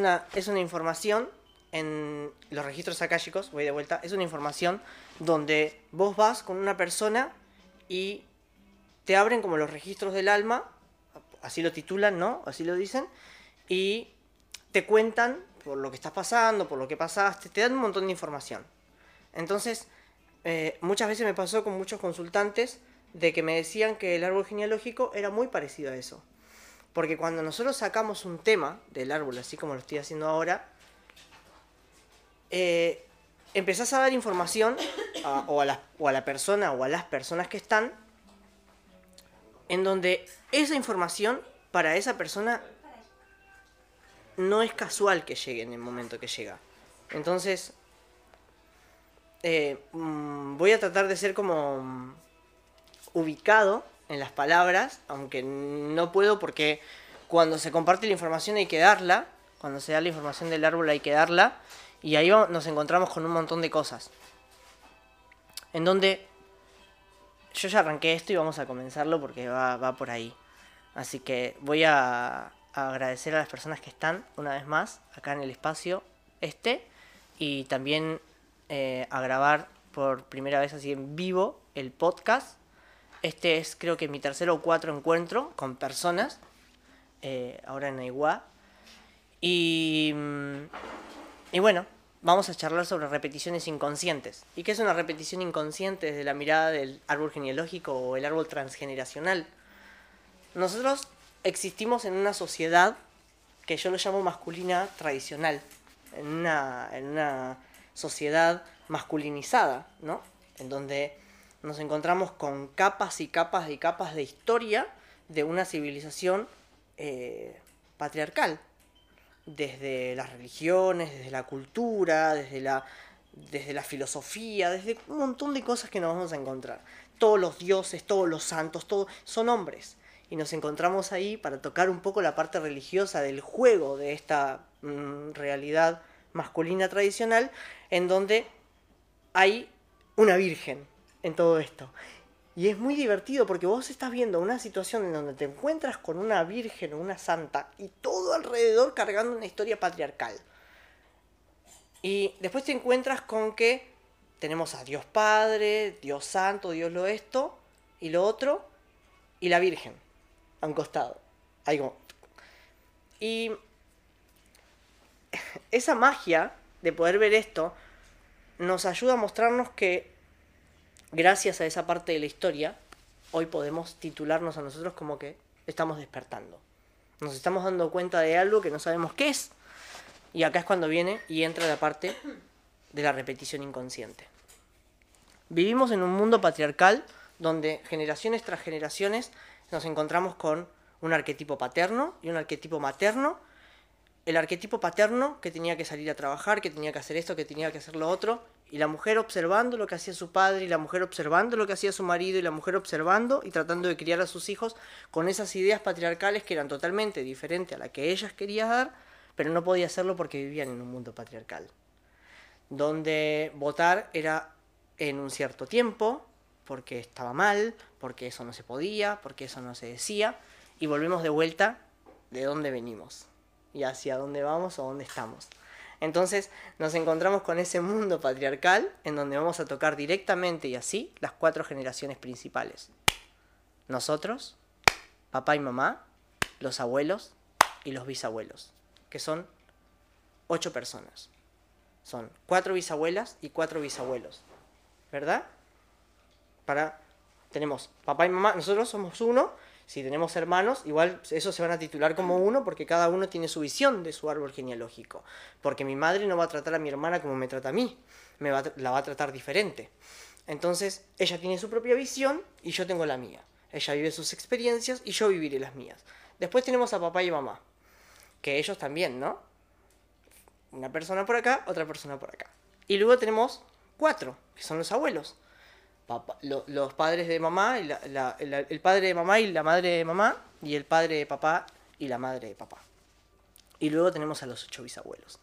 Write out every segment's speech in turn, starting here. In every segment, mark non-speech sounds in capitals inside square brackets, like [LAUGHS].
Una, es una información en los registros akáshicos, voy de vuelta, es una información donde vos vas con una persona y te abren como los registros del alma, así lo titulan, ¿no? Así lo dicen, y te cuentan por lo que estás pasando, por lo que pasaste, te dan un montón de información. Entonces, eh, muchas veces me pasó con muchos consultantes de que me decían que el árbol genealógico era muy parecido a eso. Porque cuando nosotros sacamos un tema del árbol, así como lo estoy haciendo ahora, eh, empezás a dar información o, a la, o a la persona o a las personas que están, en donde esa información para esa persona no es casual que llegue en el momento que llega. Entonces, eh, mm, voy a tratar de ser como mm, ubicado en las palabras, aunque no puedo porque cuando se comparte la información hay que darla, cuando se da la información del árbol hay que darla, y ahí nos encontramos con un montón de cosas. En donde yo ya arranqué esto y vamos a comenzarlo porque va, por ahí. Así que voy a, agradecer a las personas que están una vez más acá en el espacio este y también eh, a grabar por primera vez así en vivo el podcast. Este es creo que mi tercero o cuatro encuentro con personas, eh, ahora en Aiguá. Y, mm, y bueno, vamos a charlar sobre repeticiones inconscientes. ¿Y qué es una repetición inconsciente desde la mirada del árbol genealógico o el árbol transgeneracional? Nosotros existimos en una sociedad que yo lo llamo masculina tradicional, en una, en una sociedad masculinizada, ¿no? En donde nos encontramos con capas y capas y capas de historia de una civilización eh, patriarcal, desde las religiones, desde la cultura, desde la, desde la filosofía, desde un montón de cosas que nos vamos a encontrar. Todos los dioses, todos los santos, todos son hombres. Y nos encontramos ahí para tocar un poco la parte religiosa del juego de esta mm, realidad masculina tradicional, en donde hay una virgen en todo esto. Y es muy divertido porque vos estás viendo una situación en donde te encuentras con una virgen o una santa y todo alrededor cargando una historia patriarcal. Y después te encuentras con que tenemos a Dios Padre, Dios Santo, Dios lo esto y lo otro, y la Virgen a un costado. Ahí Y [LAUGHS] esa magia de poder ver esto nos ayuda a mostrarnos que gracias a esa parte de la historia, hoy podemos titularnos a nosotros como que estamos despertando. Nos estamos dando cuenta de algo que no sabemos qué es. Y acá es cuando viene y entra la parte de la repetición inconsciente. Vivimos en un mundo patriarcal donde generaciones tras generaciones nos encontramos con un arquetipo paterno y un arquetipo materno. El arquetipo paterno que tenía que salir a trabajar, que tenía que hacer esto, que tenía que hacer lo otro, y la mujer observando lo que hacía su padre, y la mujer observando lo que hacía su marido, y la mujer observando y tratando de criar a sus hijos con esas ideas patriarcales que eran totalmente diferentes a la que ellas querían dar, pero no podía hacerlo porque vivían en un mundo patriarcal, donde votar era en un cierto tiempo, porque estaba mal, porque eso no se podía, porque eso no se decía, y volvemos de vuelta de dónde venimos y hacia dónde vamos o dónde estamos. Entonces nos encontramos con ese mundo patriarcal en donde vamos a tocar directamente y así las cuatro generaciones principales. Nosotros, papá y mamá, los abuelos y los bisabuelos, que son ocho personas. Son cuatro bisabuelas y cuatro bisabuelos. ¿Verdad? tenemos papá y mamá, nosotros somos uno, si tenemos hermanos, igual eso se van a titular como uno porque cada uno tiene su visión de su árbol genealógico. Porque mi madre no va a tratar a mi hermana como me trata a mí, me va la va a tratar diferente. Entonces, ella tiene su propia visión y yo tengo la mía. Ella vive sus experiencias y yo viviré las mías. Después tenemos a papá y mamá, que ellos también, ¿no? Una persona por acá, otra persona por acá. Y luego tenemos cuatro, que son los abuelos los padres de mamá, y el padre de mamá y la madre de mamá, y el padre de papá y la madre de papá. Y luego tenemos a los ocho bisabuelos.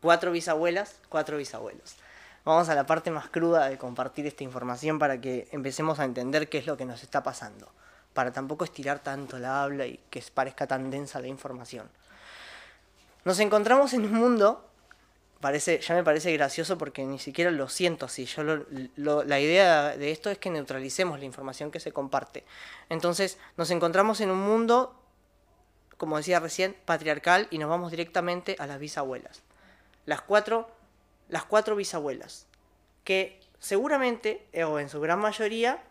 Cuatro bisabuelas, cuatro bisabuelos. Vamos a la parte más cruda de compartir esta información para que empecemos a entender qué es lo que nos está pasando. Para tampoco estirar tanto la habla y que parezca tan densa la información. Nos encontramos en un mundo, parece, ya me parece gracioso porque ni siquiera lo siento así. Yo la idea de esto es que neutralicemos la información que se comparte. Entonces, nos encontramos en un mundo, como decía recién, patriarcal y nos vamos directamente a las bisabuelas. Las cuatro, las cuatro bisabuelas, que seguramente, eh, o en su gran mayoría,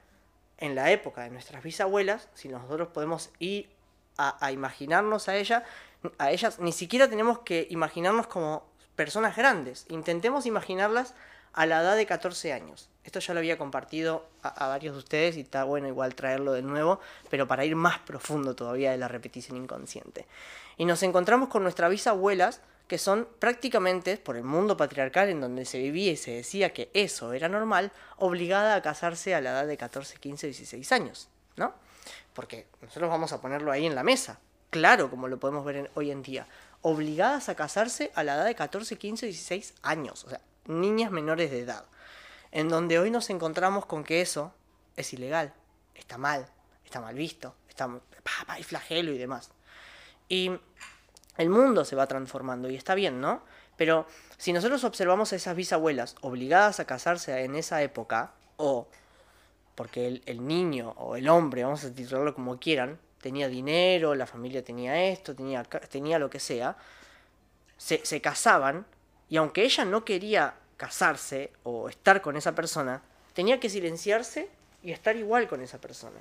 en la época de nuestras bisabuelas, si nosotros podemos ir a, imaginarnos a ella, a ellas ni siquiera tenemos que imaginarnos como personas grandes. Intentemos imaginarlas a la edad de 14 años. Esto ya lo había compartido a, varios de ustedes y está bueno igual traerlo de nuevo, pero para ir más profundo todavía de la repetición inconsciente. Y nos encontramos con nuestras bisabuelas, que son prácticamente, por el mundo patriarcal en donde se vivía y se decía que eso era normal, obligada a casarse a la edad de 14, 15, 16 años, ¿no? Porque nosotros vamos a ponerlo ahí en la mesa claro como lo podemos ver hoy en día, obligadas a casarse a la edad de 14, 15, 16 años, o sea, niñas menores de edad, en donde hoy nos encontramos con que eso es ilegal, está mal, está mal visto, está, hay flagelo y demás. Y el mundo se va transformando y está bien, ¿no? Pero si nosotros observamos a esas bisabuelas obligadas a casarse en esa época, o porque el, el niño o el hombre, vamos a titularlo como quieran, tenía dinero, la familia tenía esto, tenía, tenía lo que sea, se, se casaban y aunque ella no quería casarse o estar con esa persona, tenía que silenciarse y estar igual con esa persona.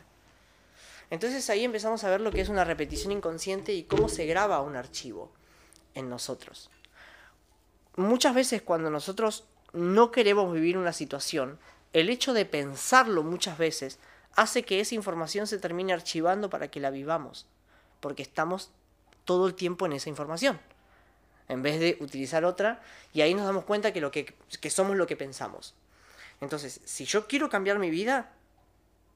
Entonces ahí empezamos a ver lo que es una repetición inconsciente y cómo se graba un archivo en nosotros. Muchas veces cuando nosotros no queremos vivir una situación, el hecho de pensarlo muchas veces hace que esa información se termine archivando para que la vivamos, porque estamos todo el tiempo en esa información, en vez de utilizar otra, y ahí nos damos cuenta que, lo que, que somos lo que pensamos. Entonces, si yo quiero cambiar mi vida,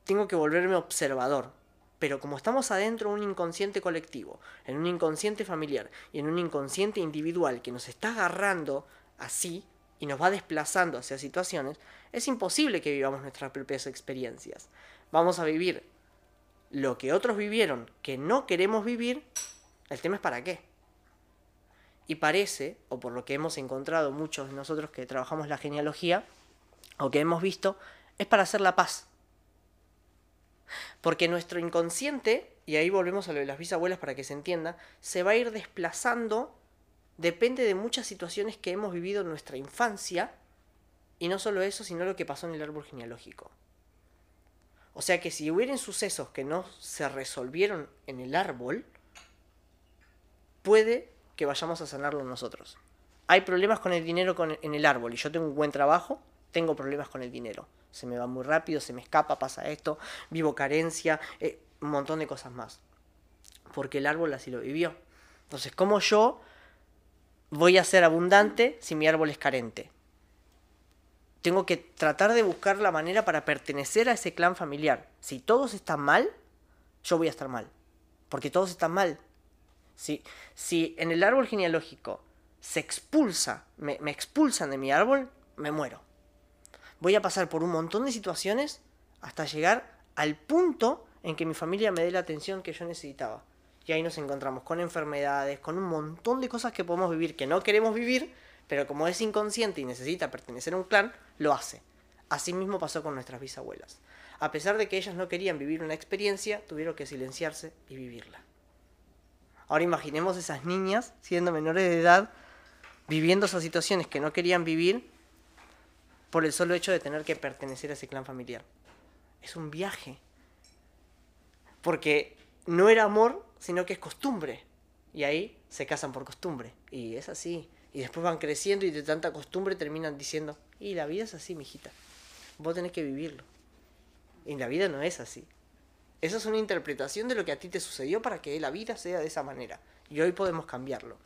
tengo que volverme observador, pero como estamos adentro de un inconsciente colectivo, en un inconsciente familiar y en un inconsciente individual que nos está agarrando así y nos va desplazando hacia situaciones, es imposible que vivamos nuestras propias experiencias vamos a vivir lo que otros vivieron que no queremos vivir, el tema es para qué. Y parece, o por lo que hemos encontrado muchos de nosotros que trabajamos la genealogía, o que hemos visto, es para hacer la paz. Porque nuestro inconsciente, y ahí volvemos a lo de las bisabuelas para que se entienda, se va a ir desplazando, depende de muchas situaciones que hemos vivido en nuestra infancia, y no solo eso, sino lo que pasó en el árbol genealógico. O sea que si hubieran sucesos que no se resolvieron en el árbol, puede que vayamos a sanarlo nosotros. Hay problemas con el dinero en el árbol y yo tengo un buen trabajo, tengo problemas con el dinero. Se me va muy rápido, se me escapa, pasa esto, vivo carencia, eh, un montón de cosas más. Porque el árbol así lo vivió. Entonces, ¿cómo yo voy a ser abundante si mi árbol es carente? Tengo que tratar de buscar la manera para pertenecer a ese clan familiar. Si todos están mal, yo voy a estar mal. Porque todos están mal. Si, si en el árbol genealógico se expulsa, me, me expulsan de mi árbol, me muero. Voy a pasar por un montón de situaciones hasta llegar al punto en que mi familia me dé la atención que yo necesitaba. Y ahí nos encontramos con enfermedades, con un montón de cosas que podemos vivir que no queremos vivir, pero como es inconsciente y necesita pertenecer a un clan, lo hace. Así mismo pasó con nuestras bisabuelas. A pesar de que ellas no querían vivir una experiencia, tuvieron que silenciarse y vivirla. Ahora imaginemos esas niñas, siendo menores de edad, viviendo esas situaciones que no querían vivir por el solo hecho de tener que pertenecer a ese clan familiar. Es un viaje. Porque no era amor, sino que es costumbre. Y ahí se casan por costumbre. Y es así. Y después van creciendo y de tanta costumbre terminan diciendo, y la vida es así, mijita. Vos tenés que vivirlo. Y la vida no es así. Esa es una interpretación de lo que a ti te sucedió para que la vida sea de esa manera. Y hoy podemos cambiarlo.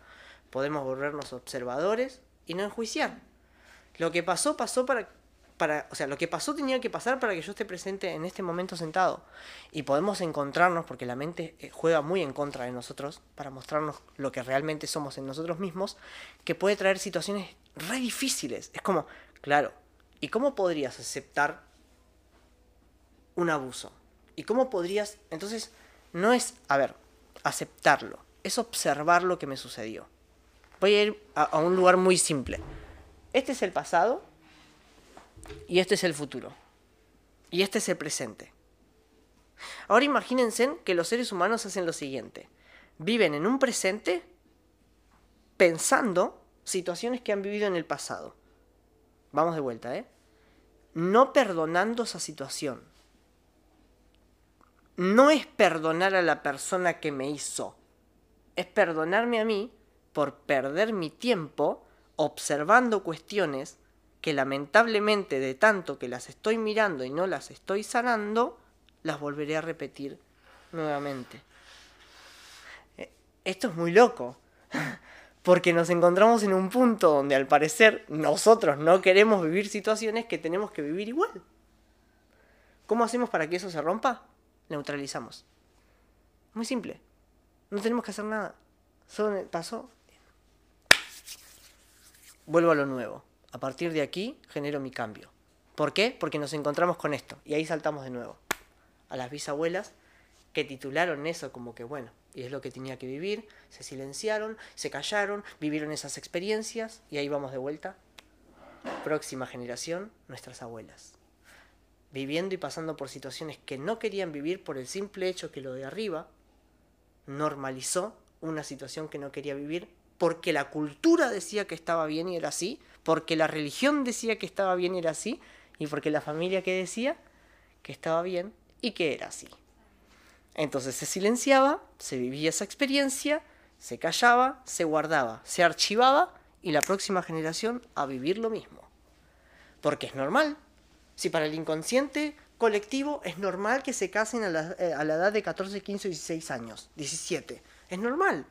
Podemos volvernos observadores y no enjuiciar. Lo que pasó, pasó para para, o sea, lo que pasó tenía que pasar para que yo esté presente en este momento sentado. Y podemos encontrarnos, porque la mente eh, juega muy en contra de nosotros, para mostrarnos lo que realmente somos en nosotros mismos, que puede traer situaciones re difíciles. Es como, claro, ¿y cómo podrías aceptar un abuso? ¿Y cómo podrías, entonces, no es, a ver, aceptarlo, es observar lo que me sucedió. Voy a ir a, a un lugar muy simple. Este es el pasado y este es el futuro. Y este es el presente. Ahora imagínense que los seres humanos hacen lo siguiente. Viven en un presente pensando situaciones que han vivido en el pasado. Vamos de vuelta, ¿eh? No perdonando esa situación. No es perdonar a la persona que me hizo. Es perdonarme a mí por perder mi tiempo observando cuestiones que lamentablemente de tanto que las estoy mirando y no las estoy sanando, las volveré a repetir nuevamente. Eh, esto es muy loco, [LAUGHS] porque nos encontramos en un punto donde al parecer nosotros no queremos vivir situaciones que tenemos que vivir igual. ¿Cómo hacemos para que eso se rompa? Neutralizamos. Muy simple. No tenemos que hacer nada. Solo pasó. Vuelvo a lo nuevo. A partir de aquí genero mi cambio. ¿Por qué? Porque nos encontramos con esto. Y ahí saltamos de nuevo. A las bisabuelas que titularon eso como que bueno, y es lo que tenía que vivir, se silenciaron, se callaron, vivieron esas experiencias y ahí vamos de vuelta. Próxima generación, nuestras abuelas. Viviendo y pasando por situaciones que no querían vivir por el simple hecho que lo de arriba normalizó una situación que no quería vivir porque la cultura decía que estaba bien y era así, porque la religión decía que estaba bien era así, y porque la familia que decía que estaba bien y que era así. Entonces se silenciaba, se vivía esa experiencia, se callaba, se guardaba, se archivaba y la próxima generación a vivir lo mismo. Porque es normal. Si para el inconsciente colectivo es normal que se casen a la, eh, a la edad de 14, 15, 16 años, 17. Es normal.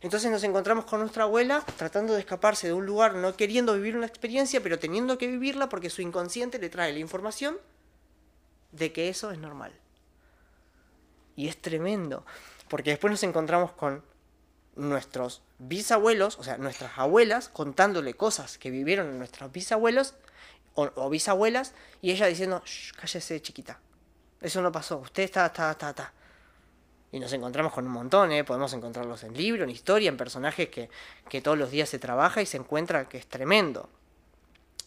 Entonces nos encontramos con nuestra abuela tratando de escaparse de un lugar, no queriendo vivir una experiencia, pero teniendo que vivirla porque su inconsciente le trae la información de que eso es normal. Y es tremendo, porque después nos encontramos con nuestros bisabuelos, o sea, nuestras abuelas, contándole cosas que vivieron nuestros bisabuelos o, bisabuelas, y ella diciendo, cállese chiquita, eso no pasó, usted está, está, está, está. Y nos encontramos con un montón, ¿eh? podemos encontrarlos en libro, en historia, en personajes que, que todos los días se trabaja y se encuentra que es tremendo.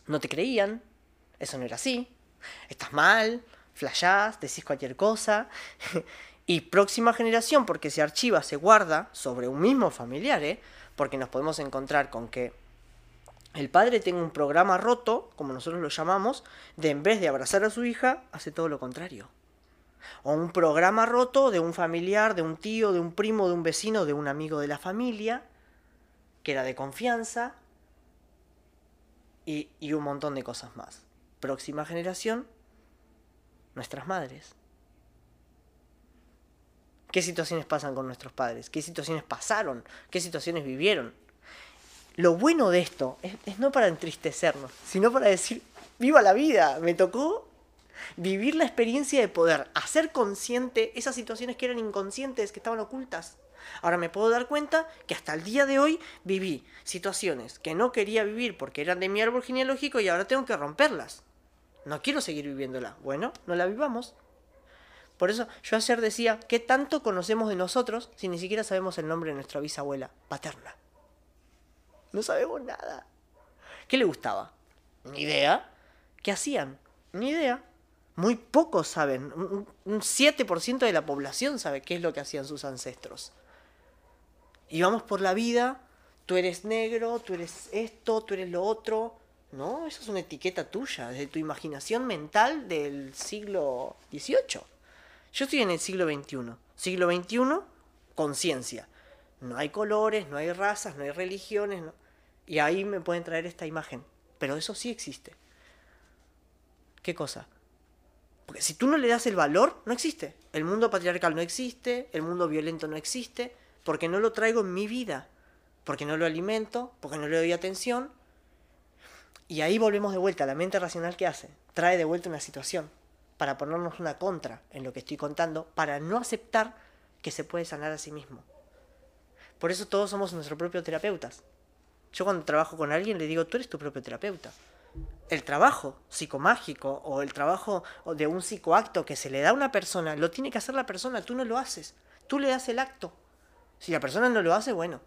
No te creían, eso no era así, estás mal, flashás, decís cualquier cosa. [LAUGHS] y próxima generación, porque se archiva, se guarda sobre un mismo familiar, ¿eh? porque nos podemos encontrar con que el padre tenga un programa roto, como nosotros lo llamamos, de en vez de abrazar a su hija, hace todo lo contrario o un programa roto de un familiar, de un tío, de un primo, de un vecino, de un amigo de la familia, que era de confianza, y, y un montón de cosas más. Próxima generación, nuestras madres. ¿Qué situaciones pasan con nuestros padres? ¿Qué situaciones pasaron? ¿Qué situaciones vivieron? Lo bueno de esto es, es no para entristecernos, sino para decir, viva la vida, me tocó vivir la experiencia de poder hacer consciente esas situaciones que eran inconscientes, que estaban ocultas. Ahora me puedo dar cuenta que hasta el día de hoy viví situaciones que no quería vivir porque eran de mi árbol genealógico y ahora tengo que romperlas. No quiero seguir viviéndola. Bueno, no la vivamos. Por eso yo ayer decía, ¿qué tanto conocemos de nosotros si ni siquiera sabemos el nombre de nuestra bisabuela paterna? No sabemos nada. ¿Qué le gustaba? Ni idea. ¿Qué hacían? Ni idea. Muy pocos saben, un 7% de la población sabe qué es lo que hacían sus ancestros. Y vamos por la vida, tú eres negro, tú eres esto, tú eres lo otro. No, eso es una etiqueta tuya, de tu imaginación mental del siglo XVIII. Yo estoy en el siglo XXI. Siglo XXI, conciencia. No hay colores, no hay razas, no hay religiones. Y ahí me pueden traer esta imagen. Pero eso sí existe. ¿Qué cosa? Porque si tú no le das el valor, no existe. El mundo patriarcal no existe, el mundo violento no existe, porque no lo traigo en mi vida, porque no lo alimento, porque no le doy atención. Y ahí volvemos de vuelta, la mente racional que hace, trae de vuelta una situación para ponernos una contra en lo que estoy contando, para no aceptar que se puede sanar a sí mismo. Por eso todos somos nuestros propios terapeutas. Yo cuando trabajo con alguien le digo, tú eres tu propio terapeuta el trabajo psicomágico o el trabajo de un psicoacto que se le da a una persona, lo tiene que hacer la persona, tú no lo haces, tú le das el acto. Si la persona no lo hace, bueno,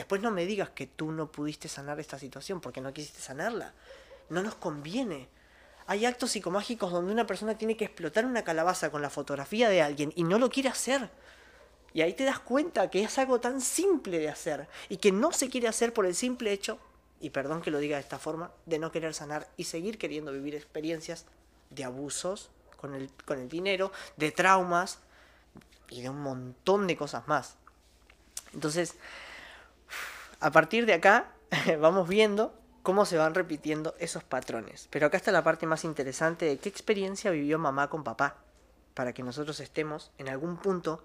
Después no me digas que tú no pudiste sanar esta situación porque no quisiste sanarla. No nos conviene. Hay actos psicomágicos donde una persona tiene que explotar una calabaza con la fotografía de alguien y no lo quiere hacer. Y ahí te das cuenta que es algo tan simple de hacer y que no se quiere hacer por el simple hecho, y perdón que lo diga de esta forma, de no querer sanar y seguir queriendo vivir experiencias de abusos con el, con el dinero, de traumas y de un montón de cosas más. Entonces, a partir de acá [LAUGHS] vamos viendo cómo se van repitiendo esos patrones. Pero acá está la parte más interesante de qué experiencia vivió mamá con papá, para que nosotros estemos en algún punto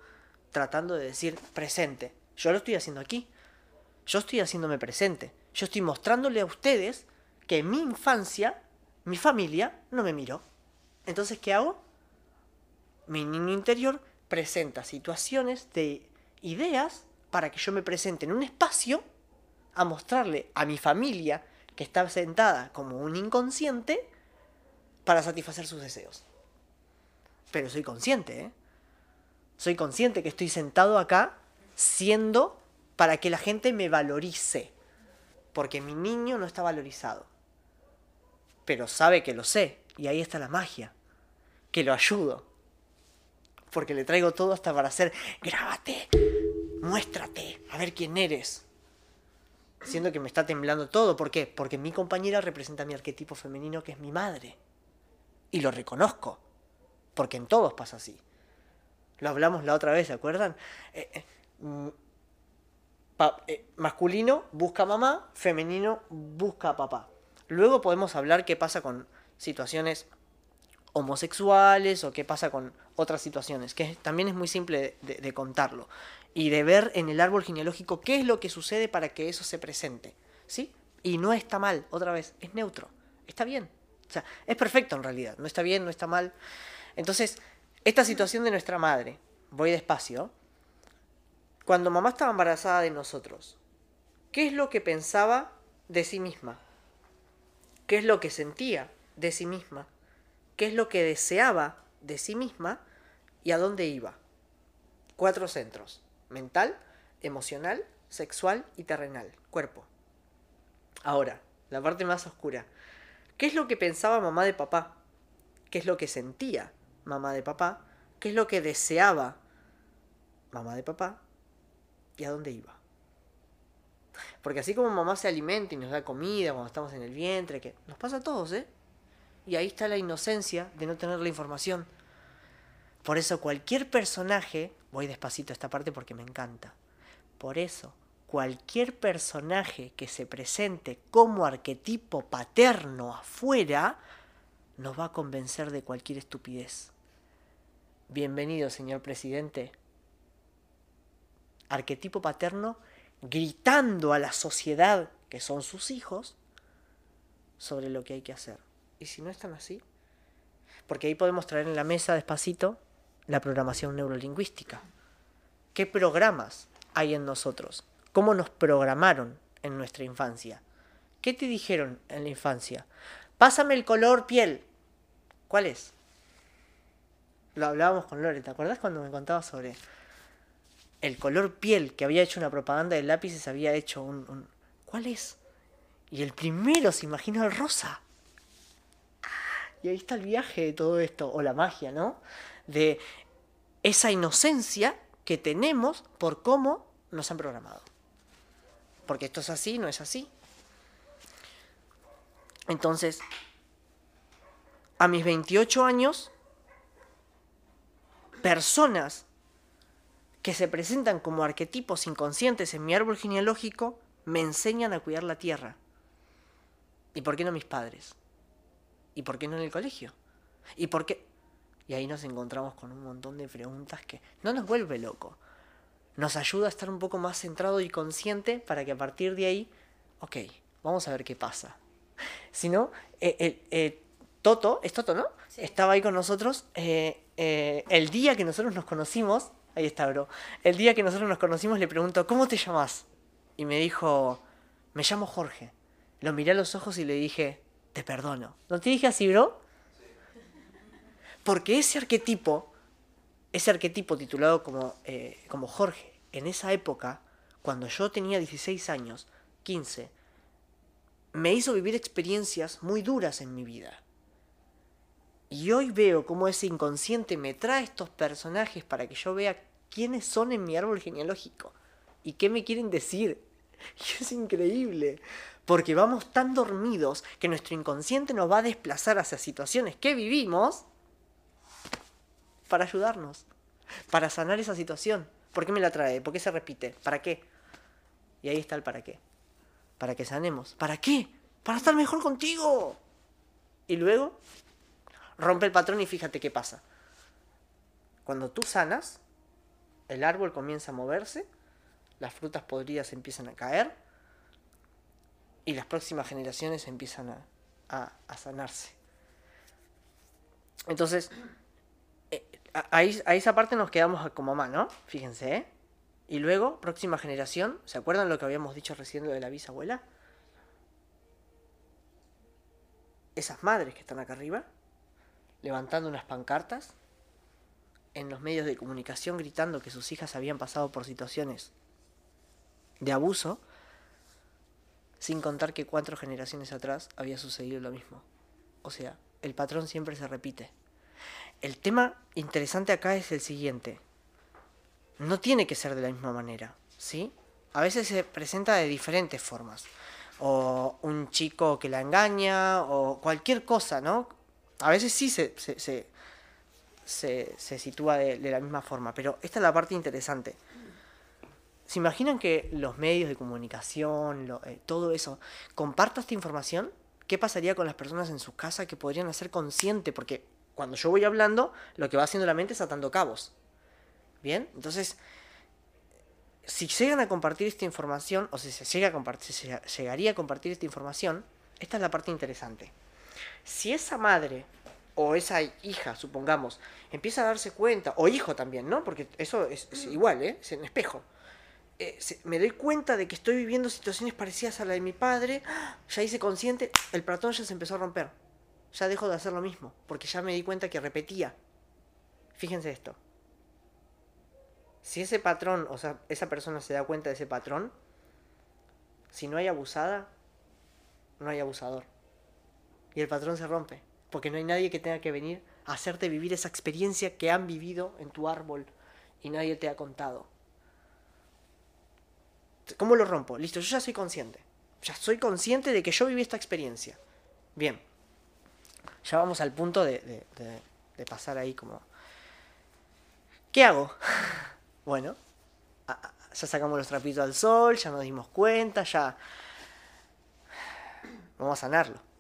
tratando de decir presente. Yo lo estoy haciendo aquí. Yo estoy haciéndome presente. Yo estoy mostrándole a ustedes que en mi infancia, mi familia no me miró. Entonces, ¿qué hago? Mi niño interior presenta situaciones de ideas para que yo me presente en un espacio a mostrarle a mi familia que está sentada como un inconsciente para satisfacer sus deseos. Pero soy consciente, ¿eh? Soy consciente que estoy sentado acá siendo para que la gente me valorice. Porque mi niño no está valorizado. Pero sabe que lo sé. Y ahí está la magia. Que lo ayudo. Porque le traigo todo hasta para hacer, grábate, muéstrate, a ver quién eres. Siendo que me está temblando todo. ¿Por qué? Porque mi compañera representa mi arquetipo femenino que es mi madre. Y lo reconozco. Porque en todos pasa así. Lo hablamos la otra vez, ¿se acuerdan? Eh, eh, eh, masculino busca mamá, femenino busca papá. Luego podemos hablar qué pasa con situaciones homosexuales o qué pasa con otras situaciones, que también es muy simple de, contarlo. Y de ver en el árbol genealógico qué es lo que sucede para que eso se presente. ¿Sí? Y no está mal, otra vez, es neutro. Está bien. O sea, es perfecto en realidad. No está bien, no está mal. Entonces, esta situación de nuestra madre, voy despacio, cuando mamá estaba embarazada de nosotros, ¿qué es lo que pensaba de sí misma? ¿Qué es lo que sentía de sí misma? ¿Qué es lo que deseaba de sí misma? ¿Y a dónde iba? Cuatro centros, mental, emocional, sexual y terrenal, cuerpo. Ahora, la parte más oscura. ¿Qué es lo que pensaba mamá de papá? ¿Qué es lo que sentía mamá de papá, qué es lo que deseaba mamá de papá y a dónde iba. Porque así como mamá se alimenta y nos da comida cuando estamos en el vientre, que nos pasa a todos, ¿eh? Y ahí está la inocencia de no tener la información. Por eso cualquier personaje, voy despacito a esta parte porque me encanta. Por eso, cualquier personaje que se presente como arquetipo paterno afuera, nos va a convencer de cualquier estupidez. Bienvenido, señor presidente. Arquetipo paterno gritando a la sociedad, que son sus hijos, sobre lo que hay que hacer. ¿Y si no están así? Porque ahí podemos traer en la mesa despacito la programación neurolingüística. ¿Qué programas hay en nosotros? ¿Cómo nos programaron en nuestra infancia? ¿Qué te dijeron en la infancia? Pásame el color piel. ¿Cuál es? lo hablábamos con Lore, ¿te acuerdas cuando me contaba sobre el color piel que había hecho una propaganda de lápices, había hecho un, ¿Cuál es? Y el primero se imagina el rosa. Y ahí está el viaje de todo esto, o la magia, ¿no? De esa inocencia que tenemos por cómo nos han programado. Porque esto es así, no es así. Entonces, a mis 28 años personas que se presentan como arquetipos inconscientes en mi árbol genealógico me enseñan a cuidar la tierra. ¿Y por qué no mis padres? ¿Y por qué no en el colegio? ¿Y por qué? Y ahí nos encontramos con un montón de preguntas que no nos vuelve loco. Nos ayuda a estar un poco más centrado y consciente para que a partir de ahí, ok, vamos a ver qué pasa. [LAUGHS] Si no, eh, eh, eh, Toto, es Toto, ¿no? Estaba ahí con nosotros. Eh, el día que nosotros nos conocimos, ahí está, bro. El día que nosotros nos conocimos le pregunto, ¿cómo te llamas? Y me dijo, me llamo Jorge. Lo miré a los ojos y le dije, te perdono. ¿No te dije así, bro? Porque ese arquetipo, ese arquetipo titulado como, eh, como Jorge, en esa época, cuando yo tenía 16 años, 15, me hizo vivir experiencias muy duras en mi vida. Y hoy veo cómo ese inconsciente me trae estos personajes para que yo vea quiénes son en mi árbol genealógico y qué me quieren decir. [LAUGHS] Y es increíble, porque vamos tan dormidos que nuestro inconsciente nos va a desplazar hacia situaciones que vivimos para ayudarnos, para sanar esa situación. ¿Por qué me la trae? ¿Por qué se repite? ¿Para qué? Y ahí está el para qué. Para que sanemos. ¿Para qué? Para estar mejor contigo. Y luego rompe el patrón y fíjate qué pasa. Cuando tú sanas, el árbol comienza a moverse, las frutas podridas empiezan a caer y las próximas generaciones empiezan a, sanarse. Entonces, eh, a, esa parte nos quedamos como mamá, ¿no? Fíjense, ¿eh? Y luego, próxima generación, ¿se acuerdan lo que habíamos dicho recién de la bisabuela? Esas madres que están acá arriba, levantando unas pancartas en los medios de comunicación gritando que sus hijas habían pasado por situaciones de abuso, sin contar que cuatro generaciones atrás había sucedido lo mismo. O sea, el patrón siempre se repite. El tema interesante acá es el siguiente. No tiene que ser de la misma manera, ¿sí? A veces se presenta de diferentes formas. O un chico que la engaña, o cualquier cosa, ¿no? A veces sí se, se, se, sitúa de, la misma forma, pero esta es la parte interesante. ¿Se imaginan que los medios de comunicación, eh, todo eso, comparta esta información? ¿Qué pasaría con las personas en su casa que podrían hacer consciente? Porque cuando yo voy hablando, lo que va haciendo la mente es atando cabos. ¿Bien? Entonces, si llegan a compartir esta información, o si se llega a compartir, se llegaría a compartir esta información, esta es la parte interesante. Si esa madre o esa hija, supongamos, empieza a darse cuenta, o hijo también, ¿no? Porque eso es, igual, ¿eh? Es en espejo. Eh, me doy cuenta de que estoy viviendo situaciones parecidas a la de mi padre, ya hice consciente, el patrón ya se empezó a romper. Ya dejo de hacer lo mismo, porque ya me di cuenta que repetía. Fíjense esto. Si ese patrón, o sea, esa persona se da cuenta de ese patrón, si no hay abusada, no hay abusador. Y el patrón se rompe porque no hay nadie que tenga que venir a hacerte vivir esa experiencia que han vivido en tu árbol y nadie te ha contado. ¿Cómo lo rompo? Listo, yo ya soy consciente. Ya soy consciente de que yo viví esta experiencia. Bien. Ya vamos al punto de, pasar ahí como... ¿Qué hago? [LAUGHS] bueno, ya sacamos los trapitos al sol, ya nos dimos cuenta, ya... Vamos a sanarlo.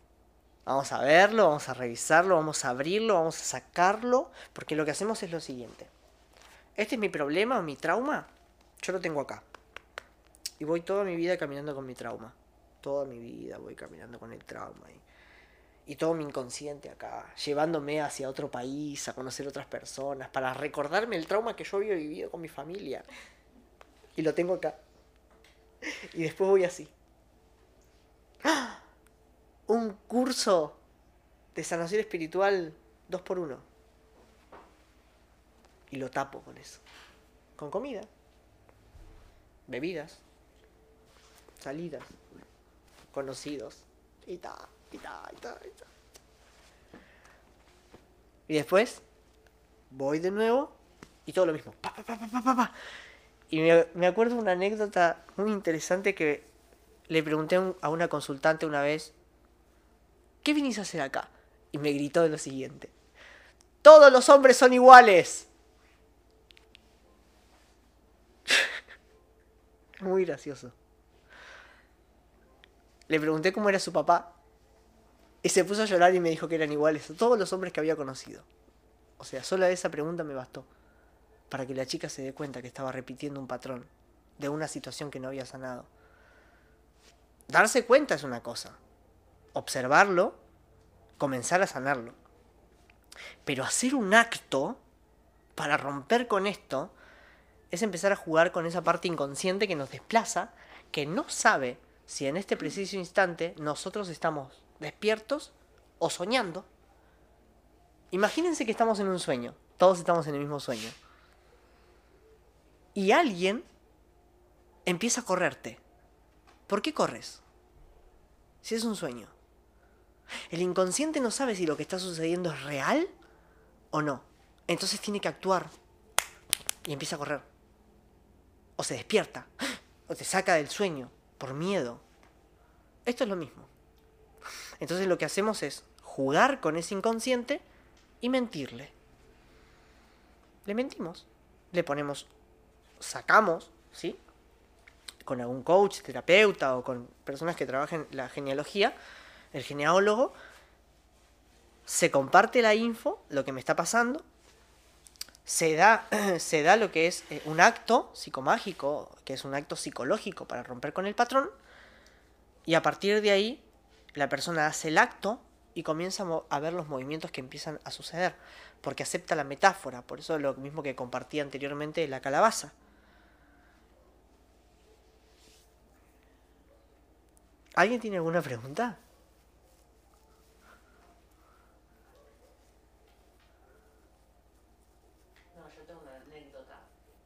Vamos a verlo, vamos a revisarlo, vamos a abrirlo, vamos a sacarlo, porque lo que hacemos es lo siguiente. Este es mi problema mi trauma, yo lo tengo acá. Y voy toda mi vida caminando con mi trauma. Toda mi vida voy caminando con el trauma. Y, y todo mi inconsciente acá, llevándome hacia otro país, a conocer otras personas, para recordarme el trauma que yo había vivido con mi familia. Y lo tengo acá. Y después voy así. ¡Ah! Un curso de sanación espiritual dos por uno. Y lo tapo con eso. Con comida, bebidas, salidas, conocidos. Y ta, y ta, y ta, y ta. Y después voy de nuevo y todo lo mismo. Y me, me acuerdo una anécdota muy interesante que le pregunté a una consultante una vez ¿qué viniste a hacer acá? Y me gritó lo siguiente, todos los hombres son iguales. [LAUGHS] Muy gracioso. Le pregunté cómo era su papá y se puso a llorar y me dijo que eran iguales a todos los hombres que había conocido. O sea, solo esa pregunta me bastó para que la chica se dé cuenta que estaba repitiendo un patrón de una situación que no había sanado. Darse cuenta es una cosa, observarlo, comenzar a sanarlo. Pero hacer un acto para romper con esto es empezar a jugar con esa parte inconsciente que nos desplaza, que no sabe si en este preciso instante nosotros estamos despiertos o soñando. Imagínense que estamos en un sueño, todos estamos en el mismo sueño. Y alguien empieza a correrte. ¿Por qué corres? Si es un sueño. El inconsciente no sabe si lo que está sucediendo es real o no. Entonces tiene que actuar. Y empieza a correr. O se despierta. [GASPS] O te saca del sueño. Por miedo. Esto es lo mismo. Entonces lo que hacemos es jugar con ese inconsciente y mentirle. Le mentimos. Le ponemos, sacamos, ¿sí? Con algún coach, terapeuta o con personas que trabajen la genealogía, el genealólogo, se comparte la info, lo que me está pasando, se da, [CLEARS THROAT] se da lo que es eh, un acto psicomágico, que es un acto psicológico para romper con el patrón, y a partir de ahí la persona hace el acto y comienza a ver los movimientos que empiezan a suceder, porque acepta la metáfora, por eso lo mismo que compartí anteriormente de la calabaza. ¿Alguien tiene alguna pregunta? No, yo tengo una anécdota.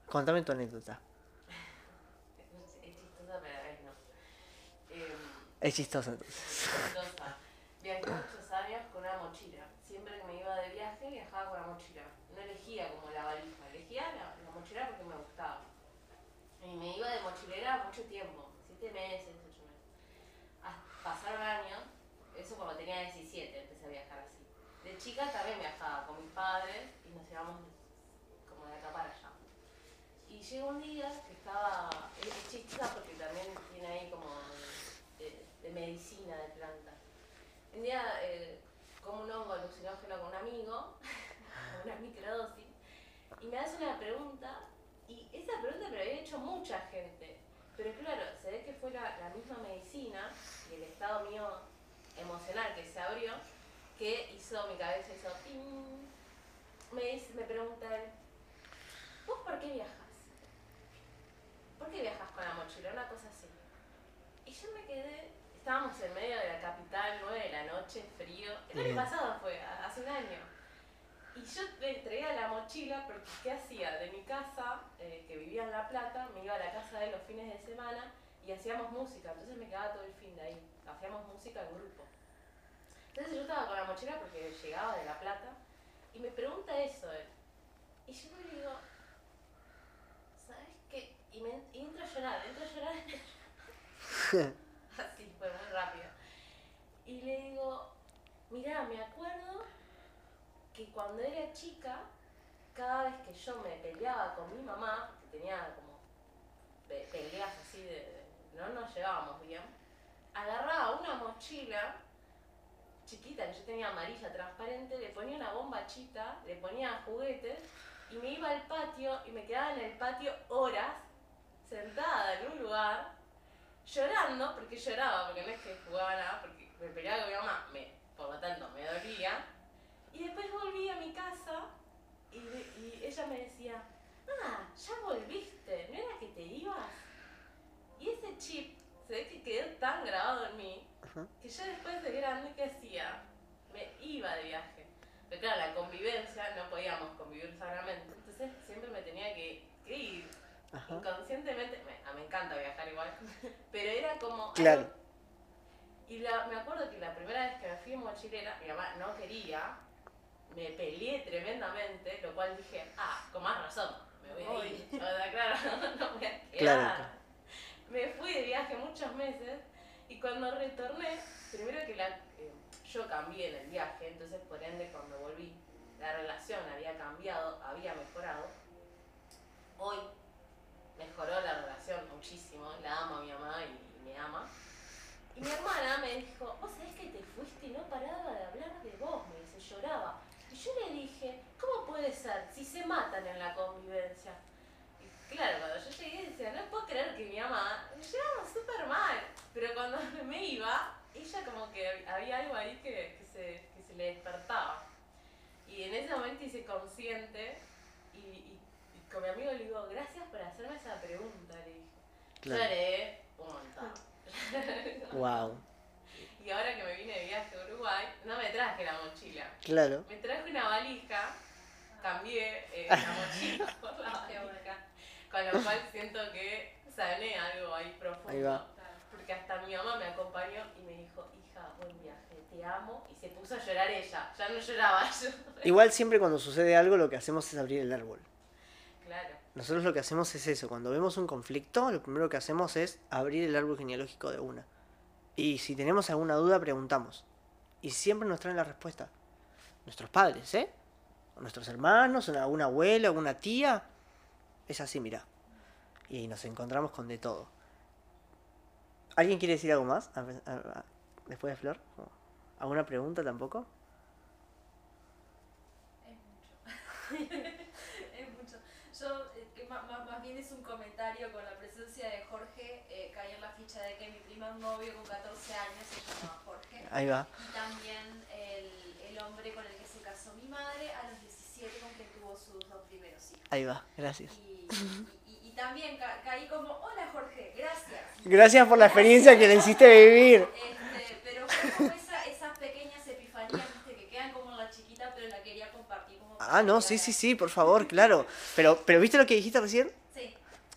Contame tu anécdota. Es chistosa, pero a ver, no. Eh, Es chistosa. chistosa. Viajé muchos años con una mochila. Siempre que me iba de viaje, viajaba con la mochila. No elegía como la valija, elegía la, la mochila porque me gustaba. Y me iba de mochilera mucho tiempo, siete meses, ocho meses. Hasta pasaron años, eso cuando tenía 17 empecé a viajar así. De chica también viajaba con mis padres y nos íbamos como de acá para allá. Y llegó un día que estaba, es, chistosa porque también tiene ahí como de, de medicina, de plantas. Un día eh, como un hongo alucinógeno con un amigo, [LAUGHS] una microdosis, y me hace una pregunta, y esa pregunta me la había hecho mucha gente, pero claro, se ve que fue la, la misma medicina y el estado mío emocional que se abrió, que hizo, mi cabeza hizo ping, me, dice, me pregunta él, ¿vos por qué viajas? ¿Por qué viajas con la mochila? Una cosa así. Y yo me quedé, estábamos en medio de la capital, 9 de la noche, frío. El año pasado fue, a- hace un año. Y yo le traía la mochila porque ¿qué hacía? De mi casa, eh, que vivía en La Plata, me iba a la casa de él los fines de semana y hacíamos música. Entonces me quedaba todo el fin de ahí. Hacíamos música en grupo. Entonces yo estaba con la mochila porque llegaba de La Plata y me pregunta eso él. Y yo le digo. Y me y entro a llorar, entro a llorar, entro a llorar. Así fue muy rápido. Y le digo, mira, me acuerdo que cuando era chica, cada vez que yo me peleaba con mi mamá, que tenía como pe- peleas así de, de- no nos llevábamos bien, agarraba una mochila chiquita que yo tenía amarilla transparente, le ponía una bombachita, le ponía juguetes y me iba al patio y me quedaba en el patio horas sentada en un lugar llorando, porque lloraba, porque no es que jugaba nada, porque me peleaba con mi mamá, me, por lo tanto me dolía. Y después volví a mi casa y, y ella me decía, ah, ya volviste, ¿no era que te ibas? Y ese chip se ve que quedó tan grabado en mí que yo después de grande, ¿qué hacía? Me iba de viaje. Pero claro, la convivencia, no podíamos convivir sanamente, entonces siempre me tenía que, que ir. Ajá. Inconscientemente, me, ah, me encanta viajar igual, [LAUGHS] pero era como... Claro. algo- Y la- me acuerdo que la primera vez que me fui en mochilera, mi mamá no quería, me peleé tremendamente, lo cual dije, ah, con más razón, me voy a ir. [LAUGHS] O sea, claro, [LAUGHS] no me voy a quedar. Claro. Me fui de viaje muchos meses y cuando retorné, primero que la, eh, yo cambié en el viaje, entonces por ende cuando volví, la relación había cambiado, había mejorado. Hoy mejoró la relación muchísimo, la amo a mi mamá y, me ama. Y mi hermana me dijo, vos sabés que te fuiste y no paraba de hablar de vos, me dice, lloraba. Y yo le dije, ¿cómo puede ser si se matan en la convivencia? Y claro, cuando yo llegué decía, no puedo creer que mi mamá, llevamos súper mal. Pero cuando [LAUGHS] me iba, ella como que había algo ahí que, que se, que se le despertaba. Y en ese momento hice consciente con mi amigo le digo, gracias por hacerme esa pregunta, le dije. Claro. Lloré un montón. [LAUGHS] Wow. Y ahora que me vine de viaje a Uruguay, no me traje la mochila. Claro. Me traje una valija, cambié eh, la [LAUGHS] mochila por la valija, con lo cual siento que sané algo ahí profundo. Ahí va. Porque hasta mi mamá me acompañó y me dijo, hija, buen viaje, te amo. Y se puso a llorar ella, ya no lloraba [LAUGHS] yo. Igual siempre cuando sucede algo lo que hacemos es abrir el árbol. Nosotros lo que hacemos es eso, cuando vemos un conflicto, lo primero que hacemos es abrir el árbol genealógico de una. Y si tenemos alguna duda, preguntamos. Y siempre nos traen la respuesta. Nuestros padres, ¿eh? O nuestros hermanos, o alguna abuela, alguna tía. Es así, mira. Y nos encontramos con de todo. ¿Alguien quiere decir algo más? Después de Flor. ¿Alguna pregunta tampoco? Mucho. [LAUGHS] es mucho. Yo, eh, que bien es un comentario con la presencia de Jorge, eh, caí en la ficha de que mi primer novio con 14 años se llamaba Jorge. Ahí va. Y también el, el hombre con el que se casó mi madre a los 17 con quien tuvo sus dos primeros hijos. Ahí va. Gracias. Y, y- y- y también ca- caí como, hola Jorge, gracias. Gracias por la experiencia que le hiciste vivir. Este, pero fue como esa- esas pequeñas epifanías ¿viste? que quedan como en la chiquita, pero la quería compartir como Ah, no, sí, sí, sí, por favor, claro. Pero, pero ¿viste lo que dijiste recién?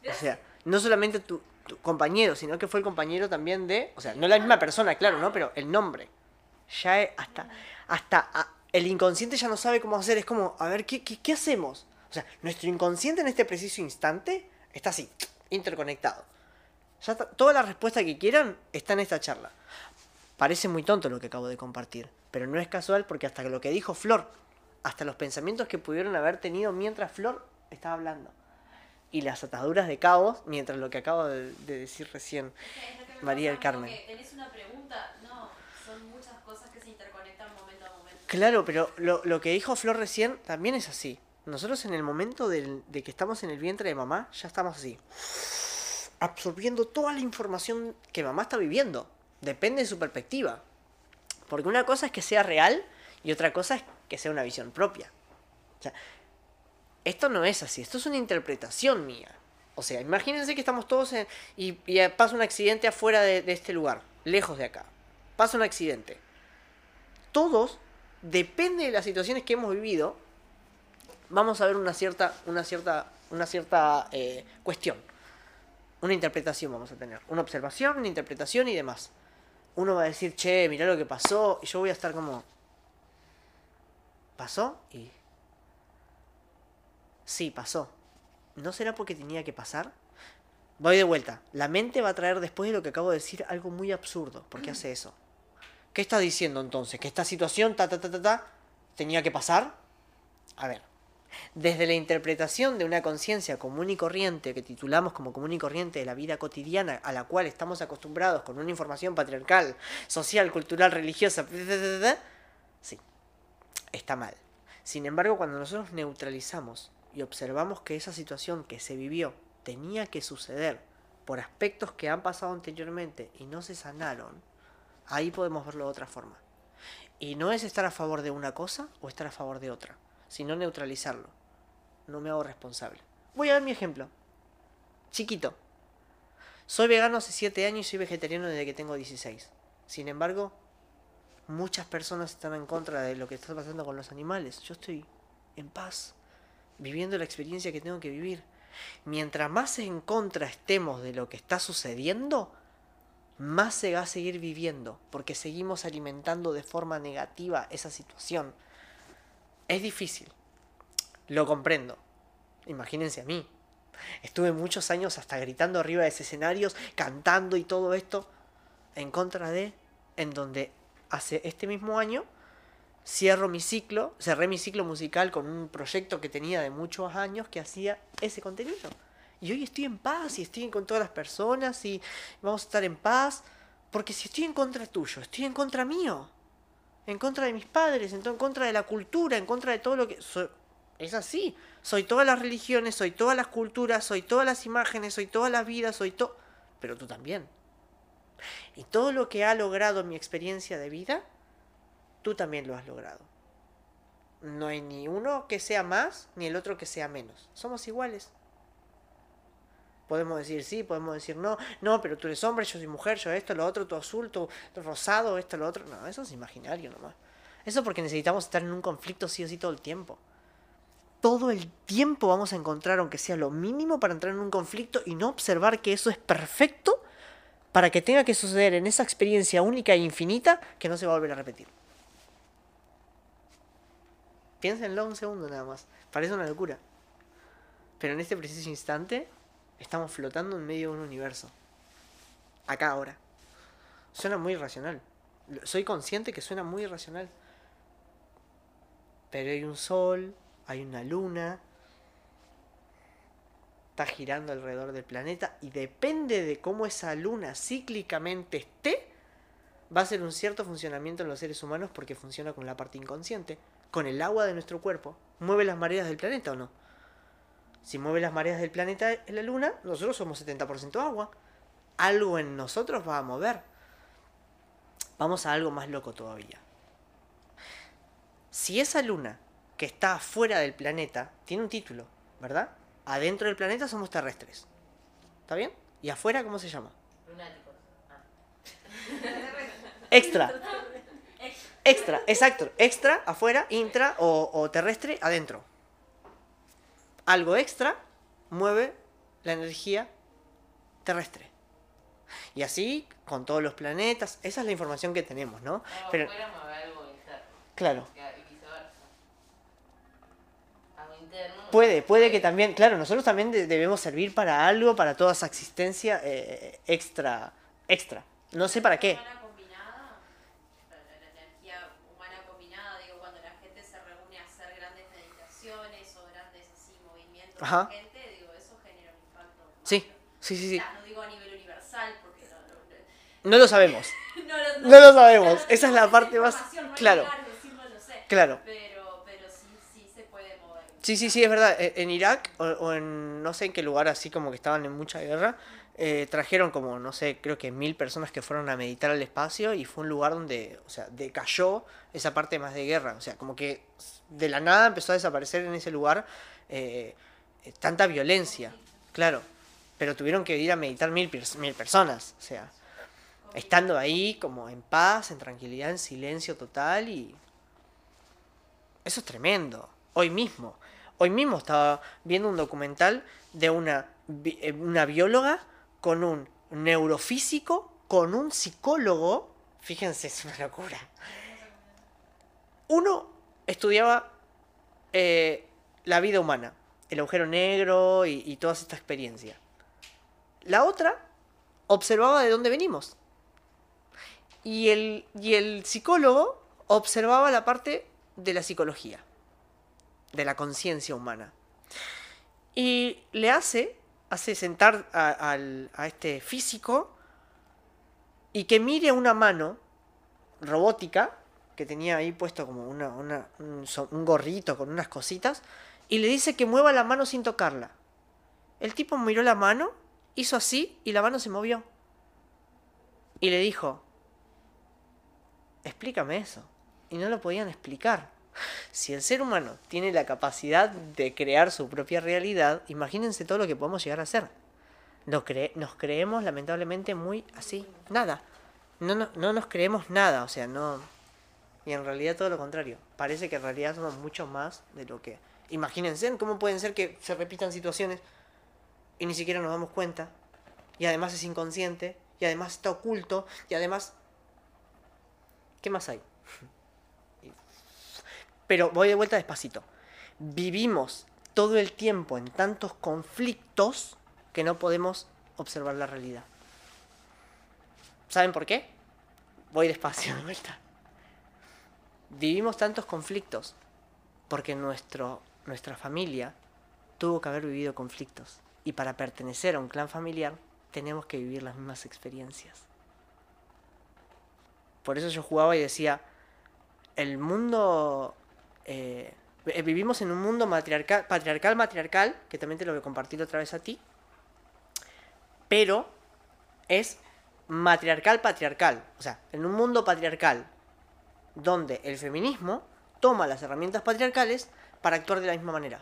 O sea, no solamente tu, compañero, sino que fue el compañero también de, o sea, no la misma persona, claro, ¿no? Pero el nombre. Ya es hasta, hasta ah, el inconsciente ya no sabe cómo hacer, es como, a ver, ¿qué, qué, qué hacemos? O sea, nuestro inconsciente en este preciso instante está así, interconectado. Ya está- toda la respuesta que quieran está en esta charla. Parece muy tonto lo que acabo de compartir, pero no es casual porque hasta lo que dijo Flor, hasta los pensamientos que pudieron haber tenido mientras Flor estaba hablando y las ataduras de cabos, mientras lo que acabo de, de decir recién. María del Carmen. que tenés una pregunta, no, son muchas cosas que se interconectan momento a momento. Claro, pero lo, lo que dijo Flor recién también es así. Nosotros en el momento del- de que estamos en el vientre de mamá, ya estamos así. Absorbiendo toda la información que mamá está viviendo. Depende de su perspectiva. Porque una cosa es que sea real y otra cosa es que sea una visión propia. O sea, esto no es así, esto es una interpretación mía. O sea, imagínense que estamos todos en, y, pasa un accidente afuera de, de este lugar, lejos de acá. Pasa un accidente. Todos, depende de las situaciones que hemos vivido, vamos a ver una cierta, una cierta, una cierta eh, cuestión. Una interpretación vamos a tener. Una observación, una interpretación y demás. Uno va a decir, che, mirá lo que pasó. Y yo voy a estar como. ¿Pasó? Y. Sí, pasó. ¿No será porque tenía que pasar? Voy de vuelta. La mente va a traer después de lo que acabo de decir algo muy absurdo. ¿Por qué hace eso? ¿Qué está diciendo entonces? ¿Que esta situación, ta, ta, ta, ta, ta, tenía que pasar? A ver. Desde la interpretación de una conciencia común y corriente, que titulamos como común y corriente de la vida cotidiana, a la cual estamos acostumbrados con una información patriarcal, social, cultural, religiosa, sí, está mal. Sin embargo, cuando nosotros neutralizamos y observamos que esa situación que se vivió tenía que suceder por aspectos que han pasado anteriormente y no se sanaron, ahí podemos verlo de otra forma. Y no es estar a favor de una cosa o estar a favor de otra, sino neutralizarlo. No me hago responsable. Voy a dar mi ejemplo. Chiquito. Soy vegano hace 7 años y soy vegetariano desde que tengo 16. Sin embargo, muchas personas están en contra de lo que está pasando con los animales. Yo estoy en paz, viviendo la experiencia que tengo que vivir. Mientras más en contra estemos de lo que está sucediendo, más se va a seguir viviendo, porque seguimos alimentando de forma negativa esa situación. Es difícil, lo comprendo. Imagínense a mí. Estuve muchos años hasta gritando arriba de escenarios, cantando y todo esto, en contra de, en donde hace este mismo año cierro mi ciclo, cerré mi ciclo musical con un proyecto que tenía de muchos años que hacía ese contenido. Y hoy estoy en paz y estoy con todas las personas y vamos a estar en paz. Porque si estoy en contra tuyo, estoy en contra mío. En contra de mis padres, en contra de la cultura, en contra de todo lo que... es así. Soy todas las religiones, soy todas las culturas, soy todas las imágenes, soy todas las vidas, soy todo... Pero tú también. Y todo lo que ha logrado mi experiencia de vida, tú también lo has logrado. No hay ni uno que sea más, ni el otro que sea menos. Somos iguales. Podemos decir sí, podemos decir no. No, pero tú eres hombre, yo soy mujer, yo esto, lo otro, tú azul, tú, rosado, esto, lo otro. No, eso es imaginario nomás. Eso porque necesitamos estar en un conflicto sí o sí todo el tiempo. todo el tiempo vamos a encontrar, aunque sea lo mínimo, para entrar en un conflicto y no observar que eso es perfecto para que tenga que suceder en esa experiencia única e infinita que no se va a volver a repetir. Piénsenlo un segundo nada más. Parece una locura. Pero en este preciso instante estamos flotando en medio de un universo. Acá ahora. Suena muy irracional. Soy consciente que suena muy irracional. Pero hay un sol, hay una luna, está girando alrededor del planeta y depende de cómo esa luna cíclicamente esté, va a ser un cierto funcionamiento en los seres humanos porque funciona con la parte inconsciente, con el agua de nuestro cuerpo. ¿Mueve las mareas del planeta o no? Si mueve las mareas del planeta en la luna, nosotros somos 70% agua. Algo en nosotros va a mover. Vamos a algo más loco todavía. Si esa luna que está fuera del planeta tiene un título, ¿verdad? Adentro del planeta somos terrestres. ¿Está bien? ¿Y afuera cómo se llama? Lunáticos. Ah. Extra. [LAUGHS] Extra, exacto. Extra, afuera, intra o, o terrestre, adentro. Algo extra mueve la energía terrestre. Y así con todos los planetas. Esa es la información que tenemos, ¿no? Algo Pero, afuera mueve algo interno. claro. Y viceversa. Algo interno. Puede, puede que también, claro, nosotros también de- debemos servir para algo, para toda esa existencia eh, extra, extra. No sé para qué. humana combinada, la, la- la energía humana combinada, digo, cuando la gente se reúne a hacer grandes meditaciones o grandes así movimientos Ajá. de gente, digo, eso genera un impacto. Sí, sí, sí, sí. No digo a nivel universal, porque no, No lo sabemos. no, lo sabemos. [LAUGHS] Esa es la parte más... Claro, sé. claro. Pero, pero sí, sí se puede mover. Sí, sí, sí, es verdad. E- En Irak o, o en no sé en qué lugar, así como que estaban en mucha guerra, eh, trajeron como, no sé, creo que mil personas que fueron a meditar al espacio y fue un lugar donde, o sea, decayó esa parte más de guerra. O sea, como que de la nada empezó a desaparecer en ese lugar eh, tanta violencia, claro. Pero tuvieron que ir a meditar mil, pers- mil personas, o sea, estando ahí como en paz, en tranquilidad, en silencio total y... Eso es tremendo. Hoy mismo. Hoy mismo estaba viendo un documental de una, eh, una bióloga con un neurofísico, con un psicólogo. Fíjense, [LAUGHS] es una locura. Uno estudiaba eh, la vida humana, el agujero negro y, toda esta experiencia. La otra observaba de dónde venimos. Y el, y el psicólogo observaba la parte de la psicología, de la conciencia humana. Y le hace, hace sentar a, este físico y que mire una mano robótica que tenía ahí puesto como una, un gorrito con unas cositas y le dice que mueva la mano sin tocarla. El tipo miró la mano, hizo así y la mano se movió. Y le dijo, explícame eso. Y no lo podían explicar. [LAUGHS] Si el ser humano tiene la capacidad de crear su propia realidad, imagínense todo lo que podemos llegar a hacer. Nos, cre- nos creemos lamentablemente muy así, nada. No, no, no nos creemos nada, o sea, no... Y en realidad todo lo contrario. Parece que en realidad somos mucho más de lo que... Imagínense cómo pueden ser que se repitan situaciones y ni siquiera nos damos cuenta. Y además es inconsciente, y además está oculto, y además... ¿Qué más hay? [LAUGHS] Pero voy de vuelta despacito. Vivimos todo el tiempo en tantos conflictos que no podemos observar la realidad. ¿Saben por qué? Voy despacio de vuelta. Vivimos tantos conflictos porque nuestro, nuestra familia tuvo que haber vivido conflictos. Y para pertenecer a un clan familiar tenemos que vivir las mismas experiencias. Por eso yo jugaba y decía, el mundo... eh, eh, vivimos en un mundo matriarcal, patriarcal, matriarcal, que también te lo voy a compartir otra vez a ti, pero es matriarcal, patriarcal. O sea, en un mundo patriarcal, donde el feminismo toma las herramientas patriarcales para actuar de la misma manera.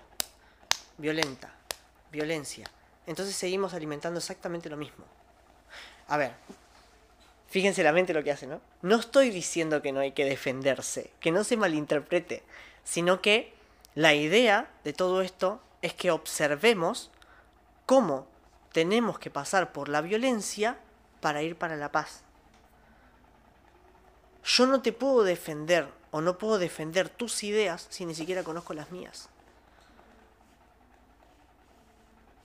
Violenta, violencia. Entonces seguimos alimentando exactamente lo mismo. A ver, fíjense la mente lo que hace, ¿no? No estoy diciendo que no hay que defenderse, que no se malinterprete, sino que La idea de todo esto es que observemos cómo tenemos que pasar por la violencia para ir para la paz. Yo no te puedo defender o no puedo defender tus ideas si ni siquiera conozco las mías.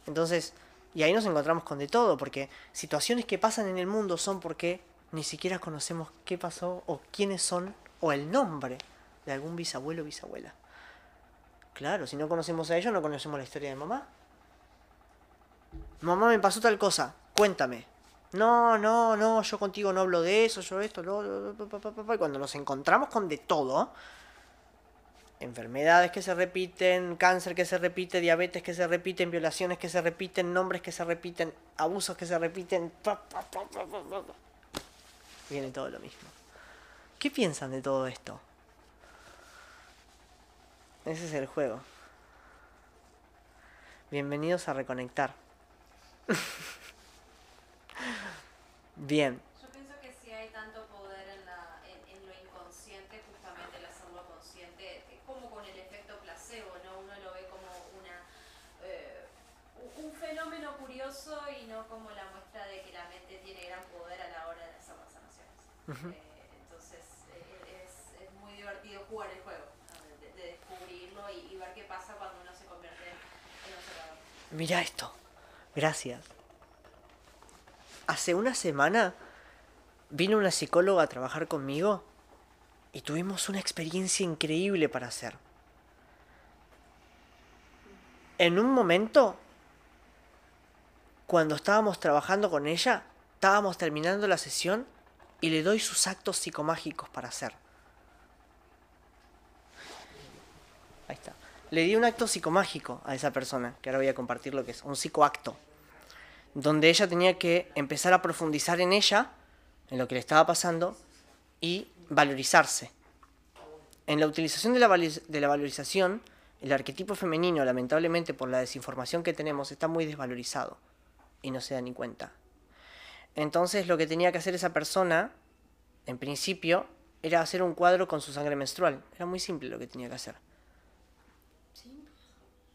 Entonces, y ahí nos encontramos con de todo, porque situaciones que pasan en el mundo son porque ni siquiera conocemos qué pasó o quiénes son o el nombre de algún bisabuelo o bisabuela. Claro, si no conocemos a ellos, no conocemos la historia de mamá. Mamá, me pasó tal cosa, cuéntame. No, no, no, yo contigo no hablo de eso, yo esto, lo. Y cuando nos encontramos con de todo, enfermedades que se repiten, cáncer que se repite, diabetes que se repiten, violaciones que se repiten, nombres que se repiten, abusos que se repiten, viene todo lo mismo. ¿Qué piensan de todo esto? Ese es el juego. Bienvenidos a Reconectar. [LAUGHS] Bien. Yo pienso que si hay tanto poder en, la, en, en lo inconsciente, justamente el hacerlo consciente, es como con el efecto placebo, ¿no? Uno lo ve como una, eh, un- fenómeno curioso y no como la muestra de que la mente tiene gran poder a la hora de hacer las sanaciones. Eh, entonces eh, es, es muy divertido jugar el juego, de descubrirlo y, y ver qué pasa cuando uno se convierte en observador. Mira esto. Gracias. Hace una semana vino una psicóloga a trabajar conmigo y tuvimos una experiencia increíble para hacer. En un momento, cuando estábamos trabajando con ella, estábamos terminando la sesión y le doy sus actos psicomágicos para hacer. Ahí está. Le di un acto psicomágico a esa persona, que ahora voy a compartir lo que es, un psicoacto, donde ella tenía que empezar a profundizar en ella, en lo que le estaba pasando, y valorizarse. En la utilización de la, vali- de la valorización, el arquetipo femenino, lamentablemente por la desinformación que tenemos, está muy desvalorizado y no se da ni cuenta. Entonces lo que tenía que hacer esa persona, en principio, era hacer un cuadro con su sangre menstrual. Era muy simple lo que tenía que hacer.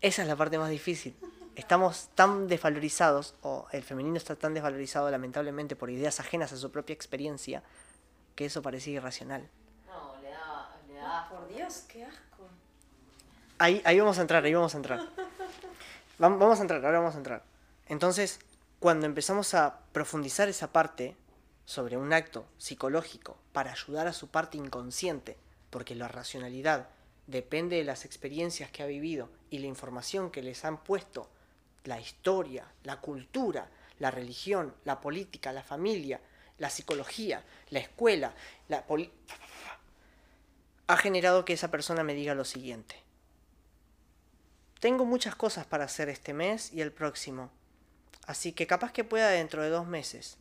Esa es la parte más difícil. Estamos tan desvalorizados, o el femenino está tan desvalorizado lamentablemente por ideas ajenas a su propia experiencia, que eso parecía irracional. No, le da, le da Por Dios, qué asco. Ahí, ahí vamos a entrar, ahí vamos a entrar. [LAUGHS] Vam- Vamos a entrar, ahora vamos a entrar. Entonces, cuando empezamos a profundizar esa parte sobre un acto psicológico para ayudar a su parte inconsciente, porque la racionalidad depende de las experiencias que ha vivido y la información que les han puesto, la historia, la cultura, la religión, la política, la familia, la psicología, la escuela, la ha generado que esa persona me diga lo siguiente. Tengo muchas cosas para hacer este mes y el próximo. Así que capaz que pueda dentro de dos meses.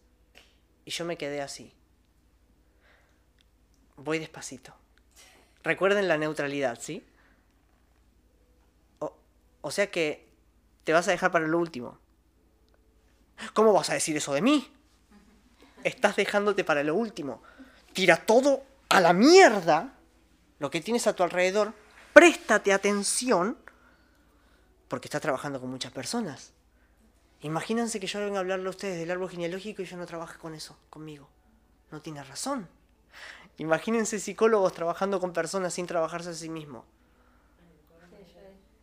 Y yo me quedé así. Voy despacito. Recuerden la neutralidad, ¿sí? O, o sea que te vas a dejar para lo último. ¿Cómo vas a decir eso de mí? Estás dejándote para lo último. Tira todo a la mierda. Lo que tienes a tu alrededor. Préstate atención porque está trabajando con muchas personas. Imagínense que yo venga a hablarle a ustedes del árbol genealógico y yo no trabaje con eso, conmigo. No tiene razón. Imagínense psicólogos trabajando con personas sin trabajarse a sí mismo.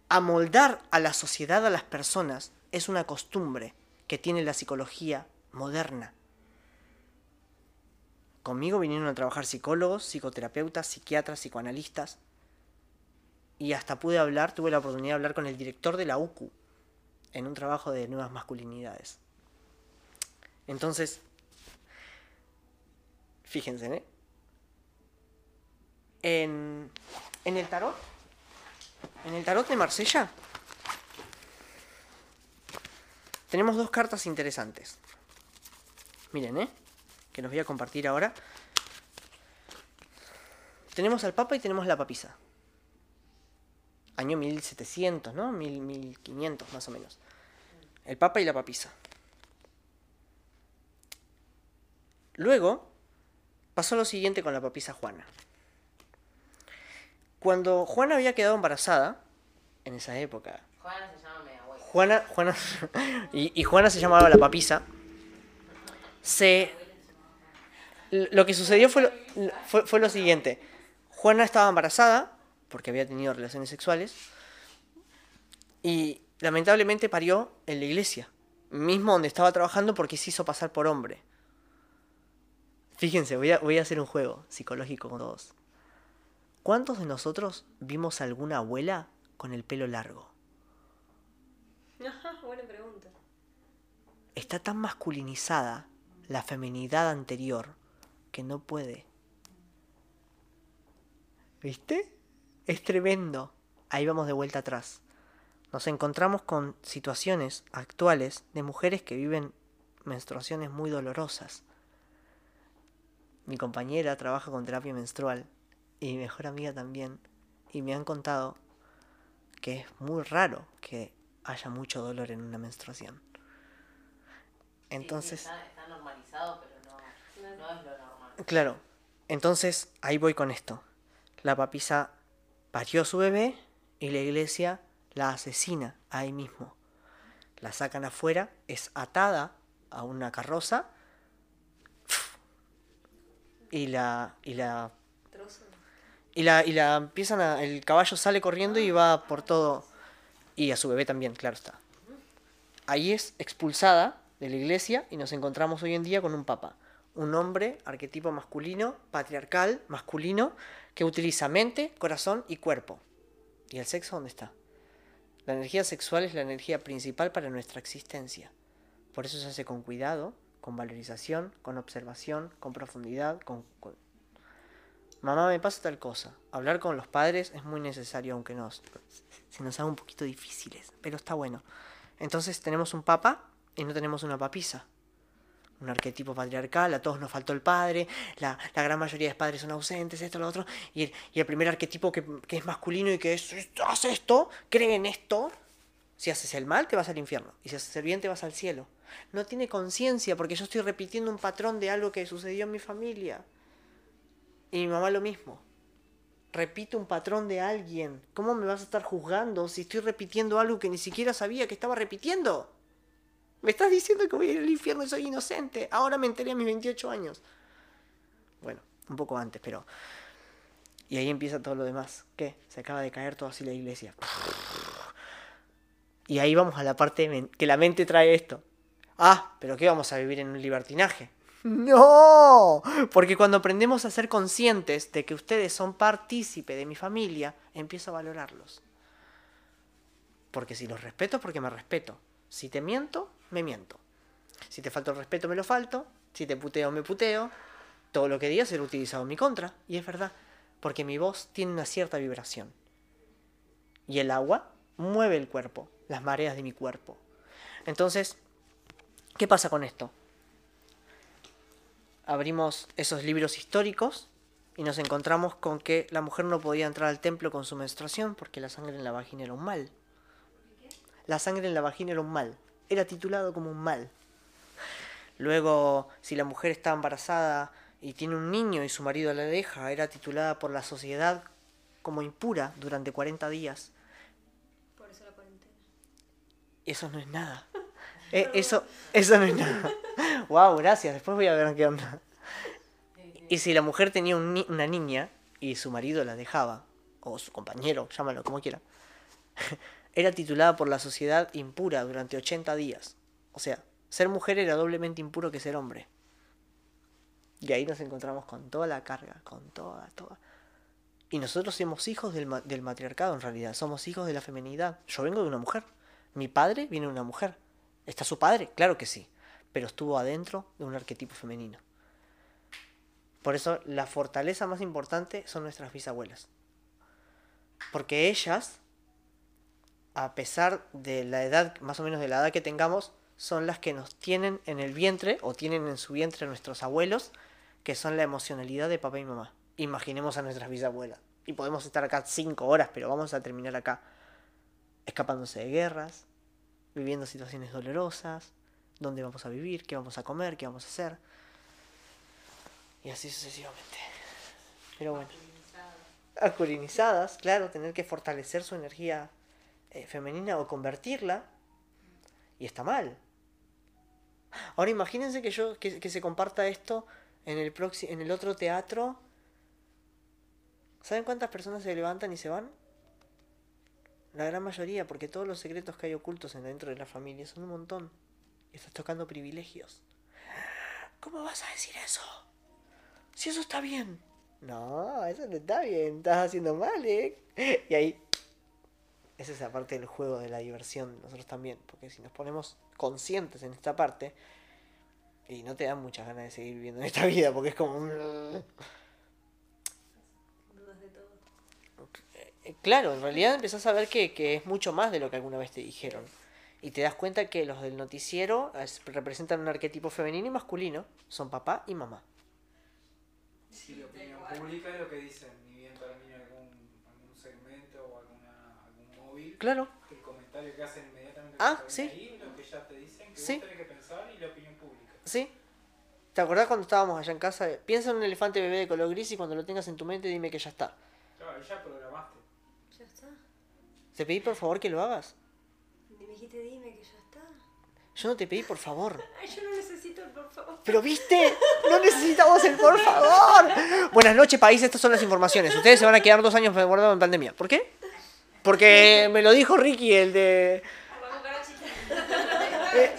Amoldar a la sociedad a las personas es una costumbre que tiene la psicología moderna. Conmigo vinieron a trabajar psicólogos, psicoterapeutas, psiquiatras, psicoanalistas, y hasta pude hablar, tuve la oportunidad de hablar con el director de la UCU en un trabajo de nuevas masculinidades. Entonces, fíjense, ¿eh? En, en el tarot, en el tarot de Marsella, tenemos dos cartas interesantes. Miren, ¿eh? Que nos voy a compartir ahora. Tenemos al Papa y tenemos la papisa año 1700, ¿no? 1000, 1500 más o menos. El Papa y la papisa. Luego pasó lo siguiente con la papisa Juana. Cuando Juana había quedado embarazada, en esa época. Juana se llama abuela. Juana, Juana, [LAUGHS] y, y Juana se llamaba la papisa. Se, lo que sucedió fue lo, fue, fue lo siguiente. Juana estaba embarazada, porque había tenido relaciones sexuales, y lamentablemente parió en la iglesia, mismo donde estaba trabajando porque se hizo pasar por hombre. Fíjense, voy a, voy a hacer un juego psicológico con todos. ¿Cuántos de nosotros vimos a alguna abuela con el pelo largo? Buena pregunta. Está tan masculinizada la feminidad anterior que no puede. ¿Viste? Es tremendo. Ahí vamos de vuelta atrás. Nos encontramos con situaciones actuales de mujeres que viven menstruaciones muy dolorosas. Mi compañera trabaja con terapia menstrual y mi mejor amiga también. Y me han contado que es muy raro que haya mucho dolor en una menstruación. Sí, Entonces... está, está normalizado, pero no, no es lo normal. Claro, entonces ahí voy con esto. La papisa parió a su bebé y la iglesia la asesina ahí mismo. La sacan afuera, es atada a una carroza y la, y la, Trozo. Y la, y la empiezan a, el caballo sale corriendo y va por todo, y a su bebé también, claro está. Ahí es expulsada de la iglesia y nos encontramos hoy en día con un papa. Un hombre, arquetipo masculino, patriarcal, masculino, que utiliza mente, corazón y cuerpo. ¿Y el sexo dónde está? La energía sexual es la energía principal para nuestra existencia. Por eso se hace con cuidado, con valorización, con observación, con profundidad, con... con- Mamá, me pasa tal cosa. Hablar con los padres es muy necesario, aunque nos, se nos haga un poquito difíciles, pero está bueno. Entonces tenemos un papa y no tenemos una papisa. Un arquetipo patriarcal, a todos nos faltó el padre, la, la gran mayoría de padres son ausentes, esto, lo otro, y el, y el primer arquetipo que, que es masculino y que es, haz esto, cree en esto, si haces el mal te vas al infierno, y si haces el bien te vas al cielo. No tiene conciencia porque yo estoy repitiendo un patrón de algo que sucedió en mi familia. Y mi mamá lo mismo. Repito un patrón de alguien. ¿Cómo me vas a estar juzgando si estoy repitiendo algo que ni siquiera sabía que estaba repitiendo? Me estás diciendo que voy a ir al infierno y soy inocente. Ahora me enteré a mis 28 años. Bueno, un poco antes, pero... Y ahí empieza todo lo demás. ¿Qué? Se acaba de caer todo así la iglesia. Y ahí vamos a la parte que la mente trae esto. Ah, pero ¿qué vamos a vivir en un libertinaje? No, porque cuando aprendemos a ser conscientes de que ustedes son partícipe de mi familia, empiezo a valorarlos. Porque si los respeto es porque me respeto. Si te miento, me miento. Si te falto el respeto, me lo falto. Si te puteo, me puteo. Todo lo que digas será utilizado en mi contra. Y es verdad, porque mi voz tiene una cierta vibración. Y el agua mueve el cuerpo, las mareas de mi cuerpo. Entonces, ¿qué pasa con esto? Abrimos esos libros históricos y nos encontramos con que la mujer no podía entrar al templo con su menstruación porque la sangre en la vagina era un mal. La sangre en la vagina era un mal. Era titulado como un mal. Luego, si la mujer está embarazada y tiene un niño y su marido la deja, era titulada por la sociedad como impura durante 40 días. Por eso la cuarentena. Eso no es nada. [LAUGHS] Eh, eso, eso no es nada. Wow, gracias. Después voy a ver qué onda. Y si la mujer tenía un ni- una niña y su marido la dejaba, o su compañero, llámalo como quiera, [LAUGHS] era titulada por la sociedad impura durante 80 días. O sea, ser mujer era doblemente impuro que ser hombre. Y ahí nos encontramos con toda la carga, con toda, toda. Y nosotros somos hijos del, ma- del matriarcado en realidad, somos hijos de la feminidad. Yo vengo de una mujer. Mi padre viene de una mujer. ¿Está su padre? Claro que sí. Pero estuvo adentro de un arquetipo femenino. Por eso la fortaleza más importante son nuestras bisabuelas. Porque ellas, a pesar de la edad, más o menos de la edad que tengamos, son las que nos tienen en el vientre o tienen en su vientre nuestros abuelos, que son la emocionalidad de papá y mamá. Imaginemos a nuestras bisabuelas. Y podemos estar acá cinco horas, pero vamos a terminar acá escapándose de guerras, viviendo situaciones dolorosas, dónde vamos a vivir, qué vamos a comer, qué vamos a hacer. Y así sucesivamente. Pero bueno. Masculinizadas, claro, tener que fortalecer su energía eh, femenina o convertirla y está mal. Ahora imagínense que yo que, que se comparta esto en el proxi- en el otro teatro. ¿Saben cuántas personas se levantan y se van? La gran mayoría, porque todos los secretos que hay ocultos en dentro de la familia son un montón. Estás tocando privilegios. ¿Cómo vas a decir eso? Si eso está bien. No, eso no está bien. Estás haciendo mal, ¿eh? Y ahí. Esa es la parte del juego de la diversión. Nosotros también. Porque si nos ponemos conscientes en esta parte. Y no te dan muchas ganas de seguir viviendo en esta vida. Porque es como. Dudas de todo. Eh, Claro, en realidad empezás a ver que, que es mucho más de lo que alguna vez te dijeron. Y te das cuenta que los del noticiero es- representan un arquetipo femenino y masculino. Son papá y mamá. Y la opinión pública es lo que dicen, ni bien termina algún, algún segmento o alguna, algún móvil, Claro. el comentario que hacen inmediatamente Ah, que sí. ahí, lo que ya te dicen, que Sí. vos tenés que pensar y la opinión pública. ¿Sí? ¿Te acordás cuando estábamos allá en casa? Piensa en un elefante bebé de color gris y cuando lo tengas en tu mente dime que ya está. Claro, ya programaste. Ya está. Te pedí por favor que lo hagas. Dijiste, dime que ya está. Yo no te pedí por favor. [LAUGHS] Ay, yo no necesito el por favor. Pero viste, no necesitamos el por favor. Buenas noches, país. Estas son las informaciones. Ustedes se van a quedar dos años guardados en pandemia. ¿Por qué? Porque me lo dijo Ricky, el de. Eh,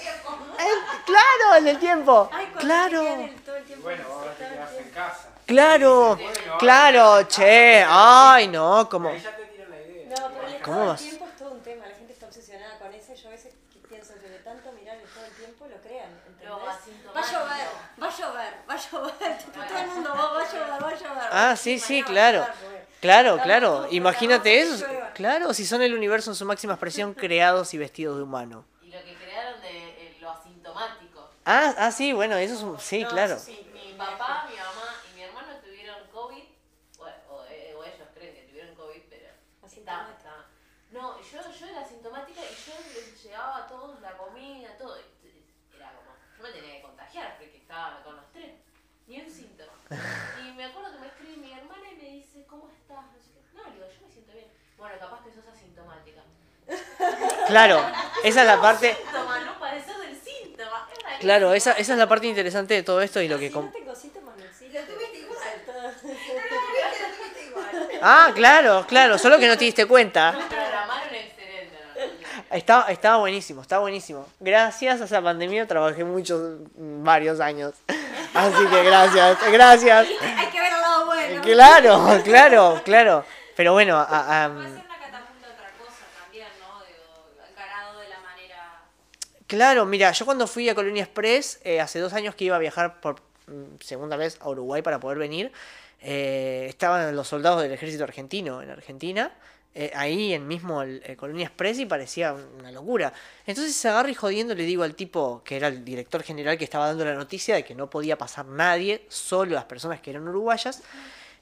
el- claro, el del tiempo. Ay, Claro. el- todo el Y tiempo bueno, ahora te todo el quedas en tiempo. casa. Claro, claro, che. Ay, no, como. Ahí ya te tiran la idea. No, pero el ¿Cómo todo vas? el tiempo es todo un tema. La gente está obsesionada con eso. Yo a veces que pienso que de tanto mirar el todo el tiempo lo crean. ¿entendés? Lo Va a asintomático. llover, va a llover, va a llover. [LAUGHS] Tipo, todo el mundo va, va a llover, va a llover. Ah, sí, sí, a claro. porque- Claro, claro. Imagínate eso. Claro, si son el universo en su máxima expresión, [LAUGHS] creados y vestidos de humano. Y lo que crearon de eh, lo asintomático. Ah, ah, sí, bueno, eso es un. Sí, claro. Mi papá, mi mamá y mi hermano tuvieron COVID, o, o, eh, o ellos creen que tuvieron COVID, pero. No, yo, yo era asintomática y yo les llevaba a todos la comida, todo. y Era como, yo me tenía que contagiar porque estaba con los tres, ni un síntoma. [LAUGHS] Y me acuerdo que me escribe mi hermana y me dice, ¿cómo estás? No, sé qué. no le digo, yo me siento bien. Bueno, capaz que sos asintomática. Claro, [LAUGHS] esa es la parte. Síntoma, no parecer del síntoma. es. Claro, esa, esa es la parte interesante de todo esto y lo que. Si com- no tengo síntomas, no existe. Lo tuviste igual. Ah, claro, claro, solo que no te diste cuenta. [LAUGHS] ¿no? Estaba, estaba buenísimo, estaba buenísimo. Gracias a esa pandemia trabajé muchos, varios años. [LAUGHS] Así que gracias, gracias. [LAUGHS] Hay que ver el lado bueno. Claro, claro, claro. Pero bueno, a- a- Puede ser una catapulta a otra cosa también, ¿no? Digo, encarado de la manera. claro, mira, yo cuando fui a Colonia Express, eh, hace dos años que iba a viajar por mm, segunda vez a Uruguay para poder venir, eh, estaban los soldados del ejército argentino en Argentina, eh, ahí en mismo el, el Colonia Express y parecía una locura. Entonces se agarra y jodiendo le digo al tipo que era el director general que estaba dando la noticia de que no podía pasar nadie, solo las personas que eran uruguayas.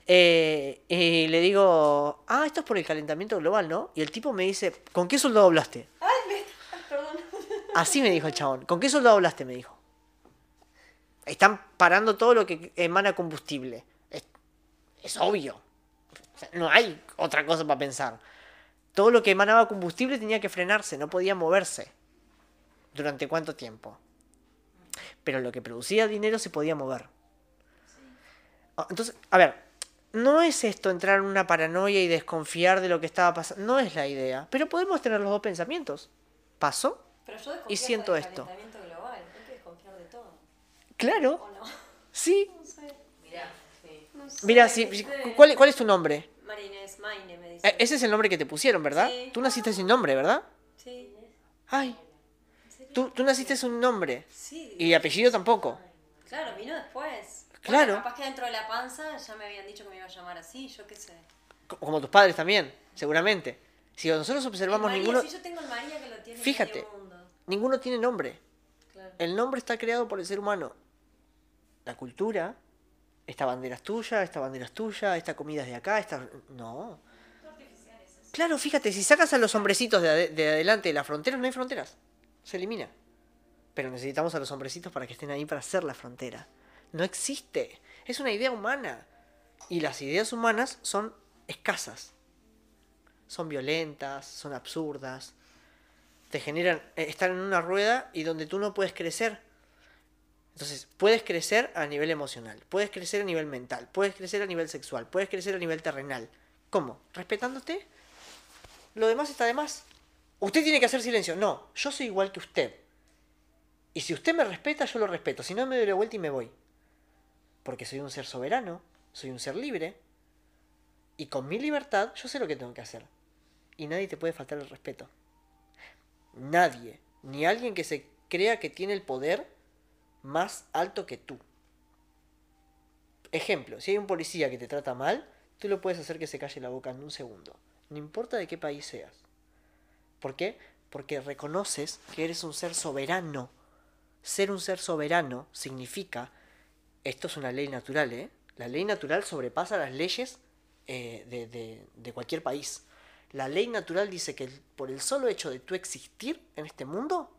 eh, y le digo, ah, esto es por el calentamiento global, ¿no? Y el tipo me dice, ¿con qué soldado hablaste? Ay, perdón. [LAUGHS] Así me dijo el chabón. ¿Con qué soldado hablaste? Me dijo. Están parando todo lo que emana combustible. Es, es obvio. O sea, no hay otra cosa para pensar. Todo lo que emanaba combustible tenía que frenarse, no podía moverse. ¿Durante cuánto tiempo? Pero lo que producía dinero se podía mover. Ah, Entonces, a ver, no es esto entrar en una paranoia y desconfiar de lo que estaba pasando. No es la idea. Pero podemos tener los dos pensamientos. ¿Pasó? Pero yo Y siento esto. calentamiento global. Hay que desconfiar de todo. Claro. ¿O no? Sí. [LAUGHS] No sé. Mirá, sí. No sé. Mira, ¿cuál, cuál es tu nombre? Marinés Maine me dice. Eh, Ese es el nombre que te pusieron, ¿verdad? Sí. Tú naciste sin nombre, ¿verdad? Sí. Ay, tú, tú naciste sin nombre. Sí. Y apellido tampoco. Claro, vino después. Claro. Bueno, capaz que dentro de la panza ya me habían dicho que me iba a llamar así, yo qué sé. Co- Como tus padres también, seguramente. Si nosotros observamos María, ninguno, Si yo tengo el María que lo tiene Fíjate. medio mundo. ninguno tiene nombre. Claro. El nombre está creado por el ser humano. La cultura, esta bandera es tuya, esta bandera es tuya, esta comida es de acá, esta... No. Claro, fíjate, si sacas a los hombrecitos de, de adelante de las fronteras, no hay fronteras. Se elimina. Pero necesitamos a los hombrecitos para que estén ahí para hacer la frontera. No existe. Es una idea humana. Y las ideas humanas son escasas. son violentas, son absurdas, te generan eh, estar en una rueda y donde tú no puedes crecer. Entonces, puedes crecer a nivel emocional, puedes crecer a nivel mental, puedes crecer a nivel sexual, puedes crecer a nivel terrenal. ¿Cómo? ¿Respetándote? Lo demás está de más. Usted tiene que hacer silencio. No, yo soy igual que usted. Y si usted me respeta, yo lo respeto. Si no, me doy la vuelta y me voy. Porque soy un ser soberano, soy un ser libre. Y con mi libertad, yo sé lo que tengo que hacer. Y nadie te puede faltar el respeto. Nadie. Ni alguien que se crea que tiene el poder más alto que tú. Ejemplo, si hay un policía que te trata mal, tú lo puedes hacer que se calle la boca en un segundo. No importa de qué país seas. ¿Por qué? Porque reconoces que eres un ser soberano. Ser un ser soberano significa, esto es una ley natural, ¿eh? La ley natural sobrepasa las leyes eh, de, de, de cualquier país. La ley natural dice que por el solo hecho de tú existir en este mundo,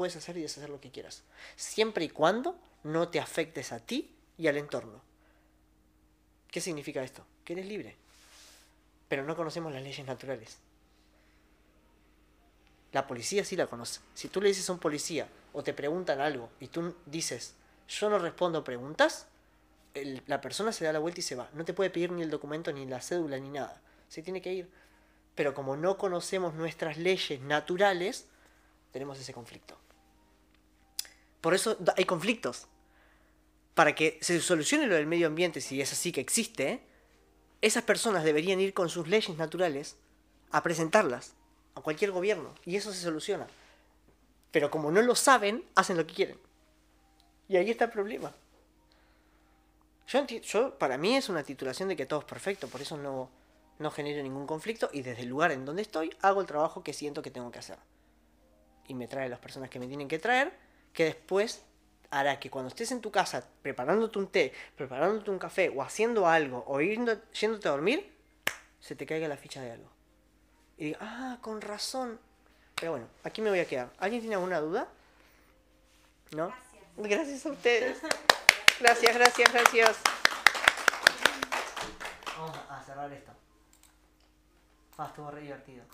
puedes hacer y deshacer lo que quieras. Siempre y cuando no te afectes a ti y al entorno. ¿Qué significa esto? Que eres libre. Pero no conocemos las leyes naturales. La policía sí la conoce. Si tú le dices a un policía o te preguntan algo y tú dices, yo no respondo preguntas, la persona se da la vuelta y se va. No te puede pedir ni el documento, ni la cédula, ni nada. Se tiene que ir. Pero como no conocemos nuestras leyes naturales, tenemos ese conflicto. Por eso hay conflictos. Para que se solucione lo del medio ambiente, si es así que existe, esas personas deberían ir con sus leyes naturales a presentarlas a cualquier gobierno. Y eso se soluciona. Pero como no lo saben, hacen lo que quieren. Y ahí está el problema. Yo, yo para mí es una titulación de que todo es perfecto, por eso no, no genero ningún conflicto y desde el lugar en donde estoy hago el trabajo que siento que tengo que hacer. Y me trae las personas que me tienen que traer, que después hará que cuando estés en tu casa preparándote un té, preparándote un café o haciendo algo o yendo, yéndote a dormir, se te caiga la ficha de algo. Y diga, ah, con razón. Pero bueno, aquí me voy a quedar. ¿Alguien tiene alguna duda? ¿No? Gracias. Gracias a ustedes. Gracias, gracias, gracias. Vamos a cerrar esto. Ah, estuvo re divertido.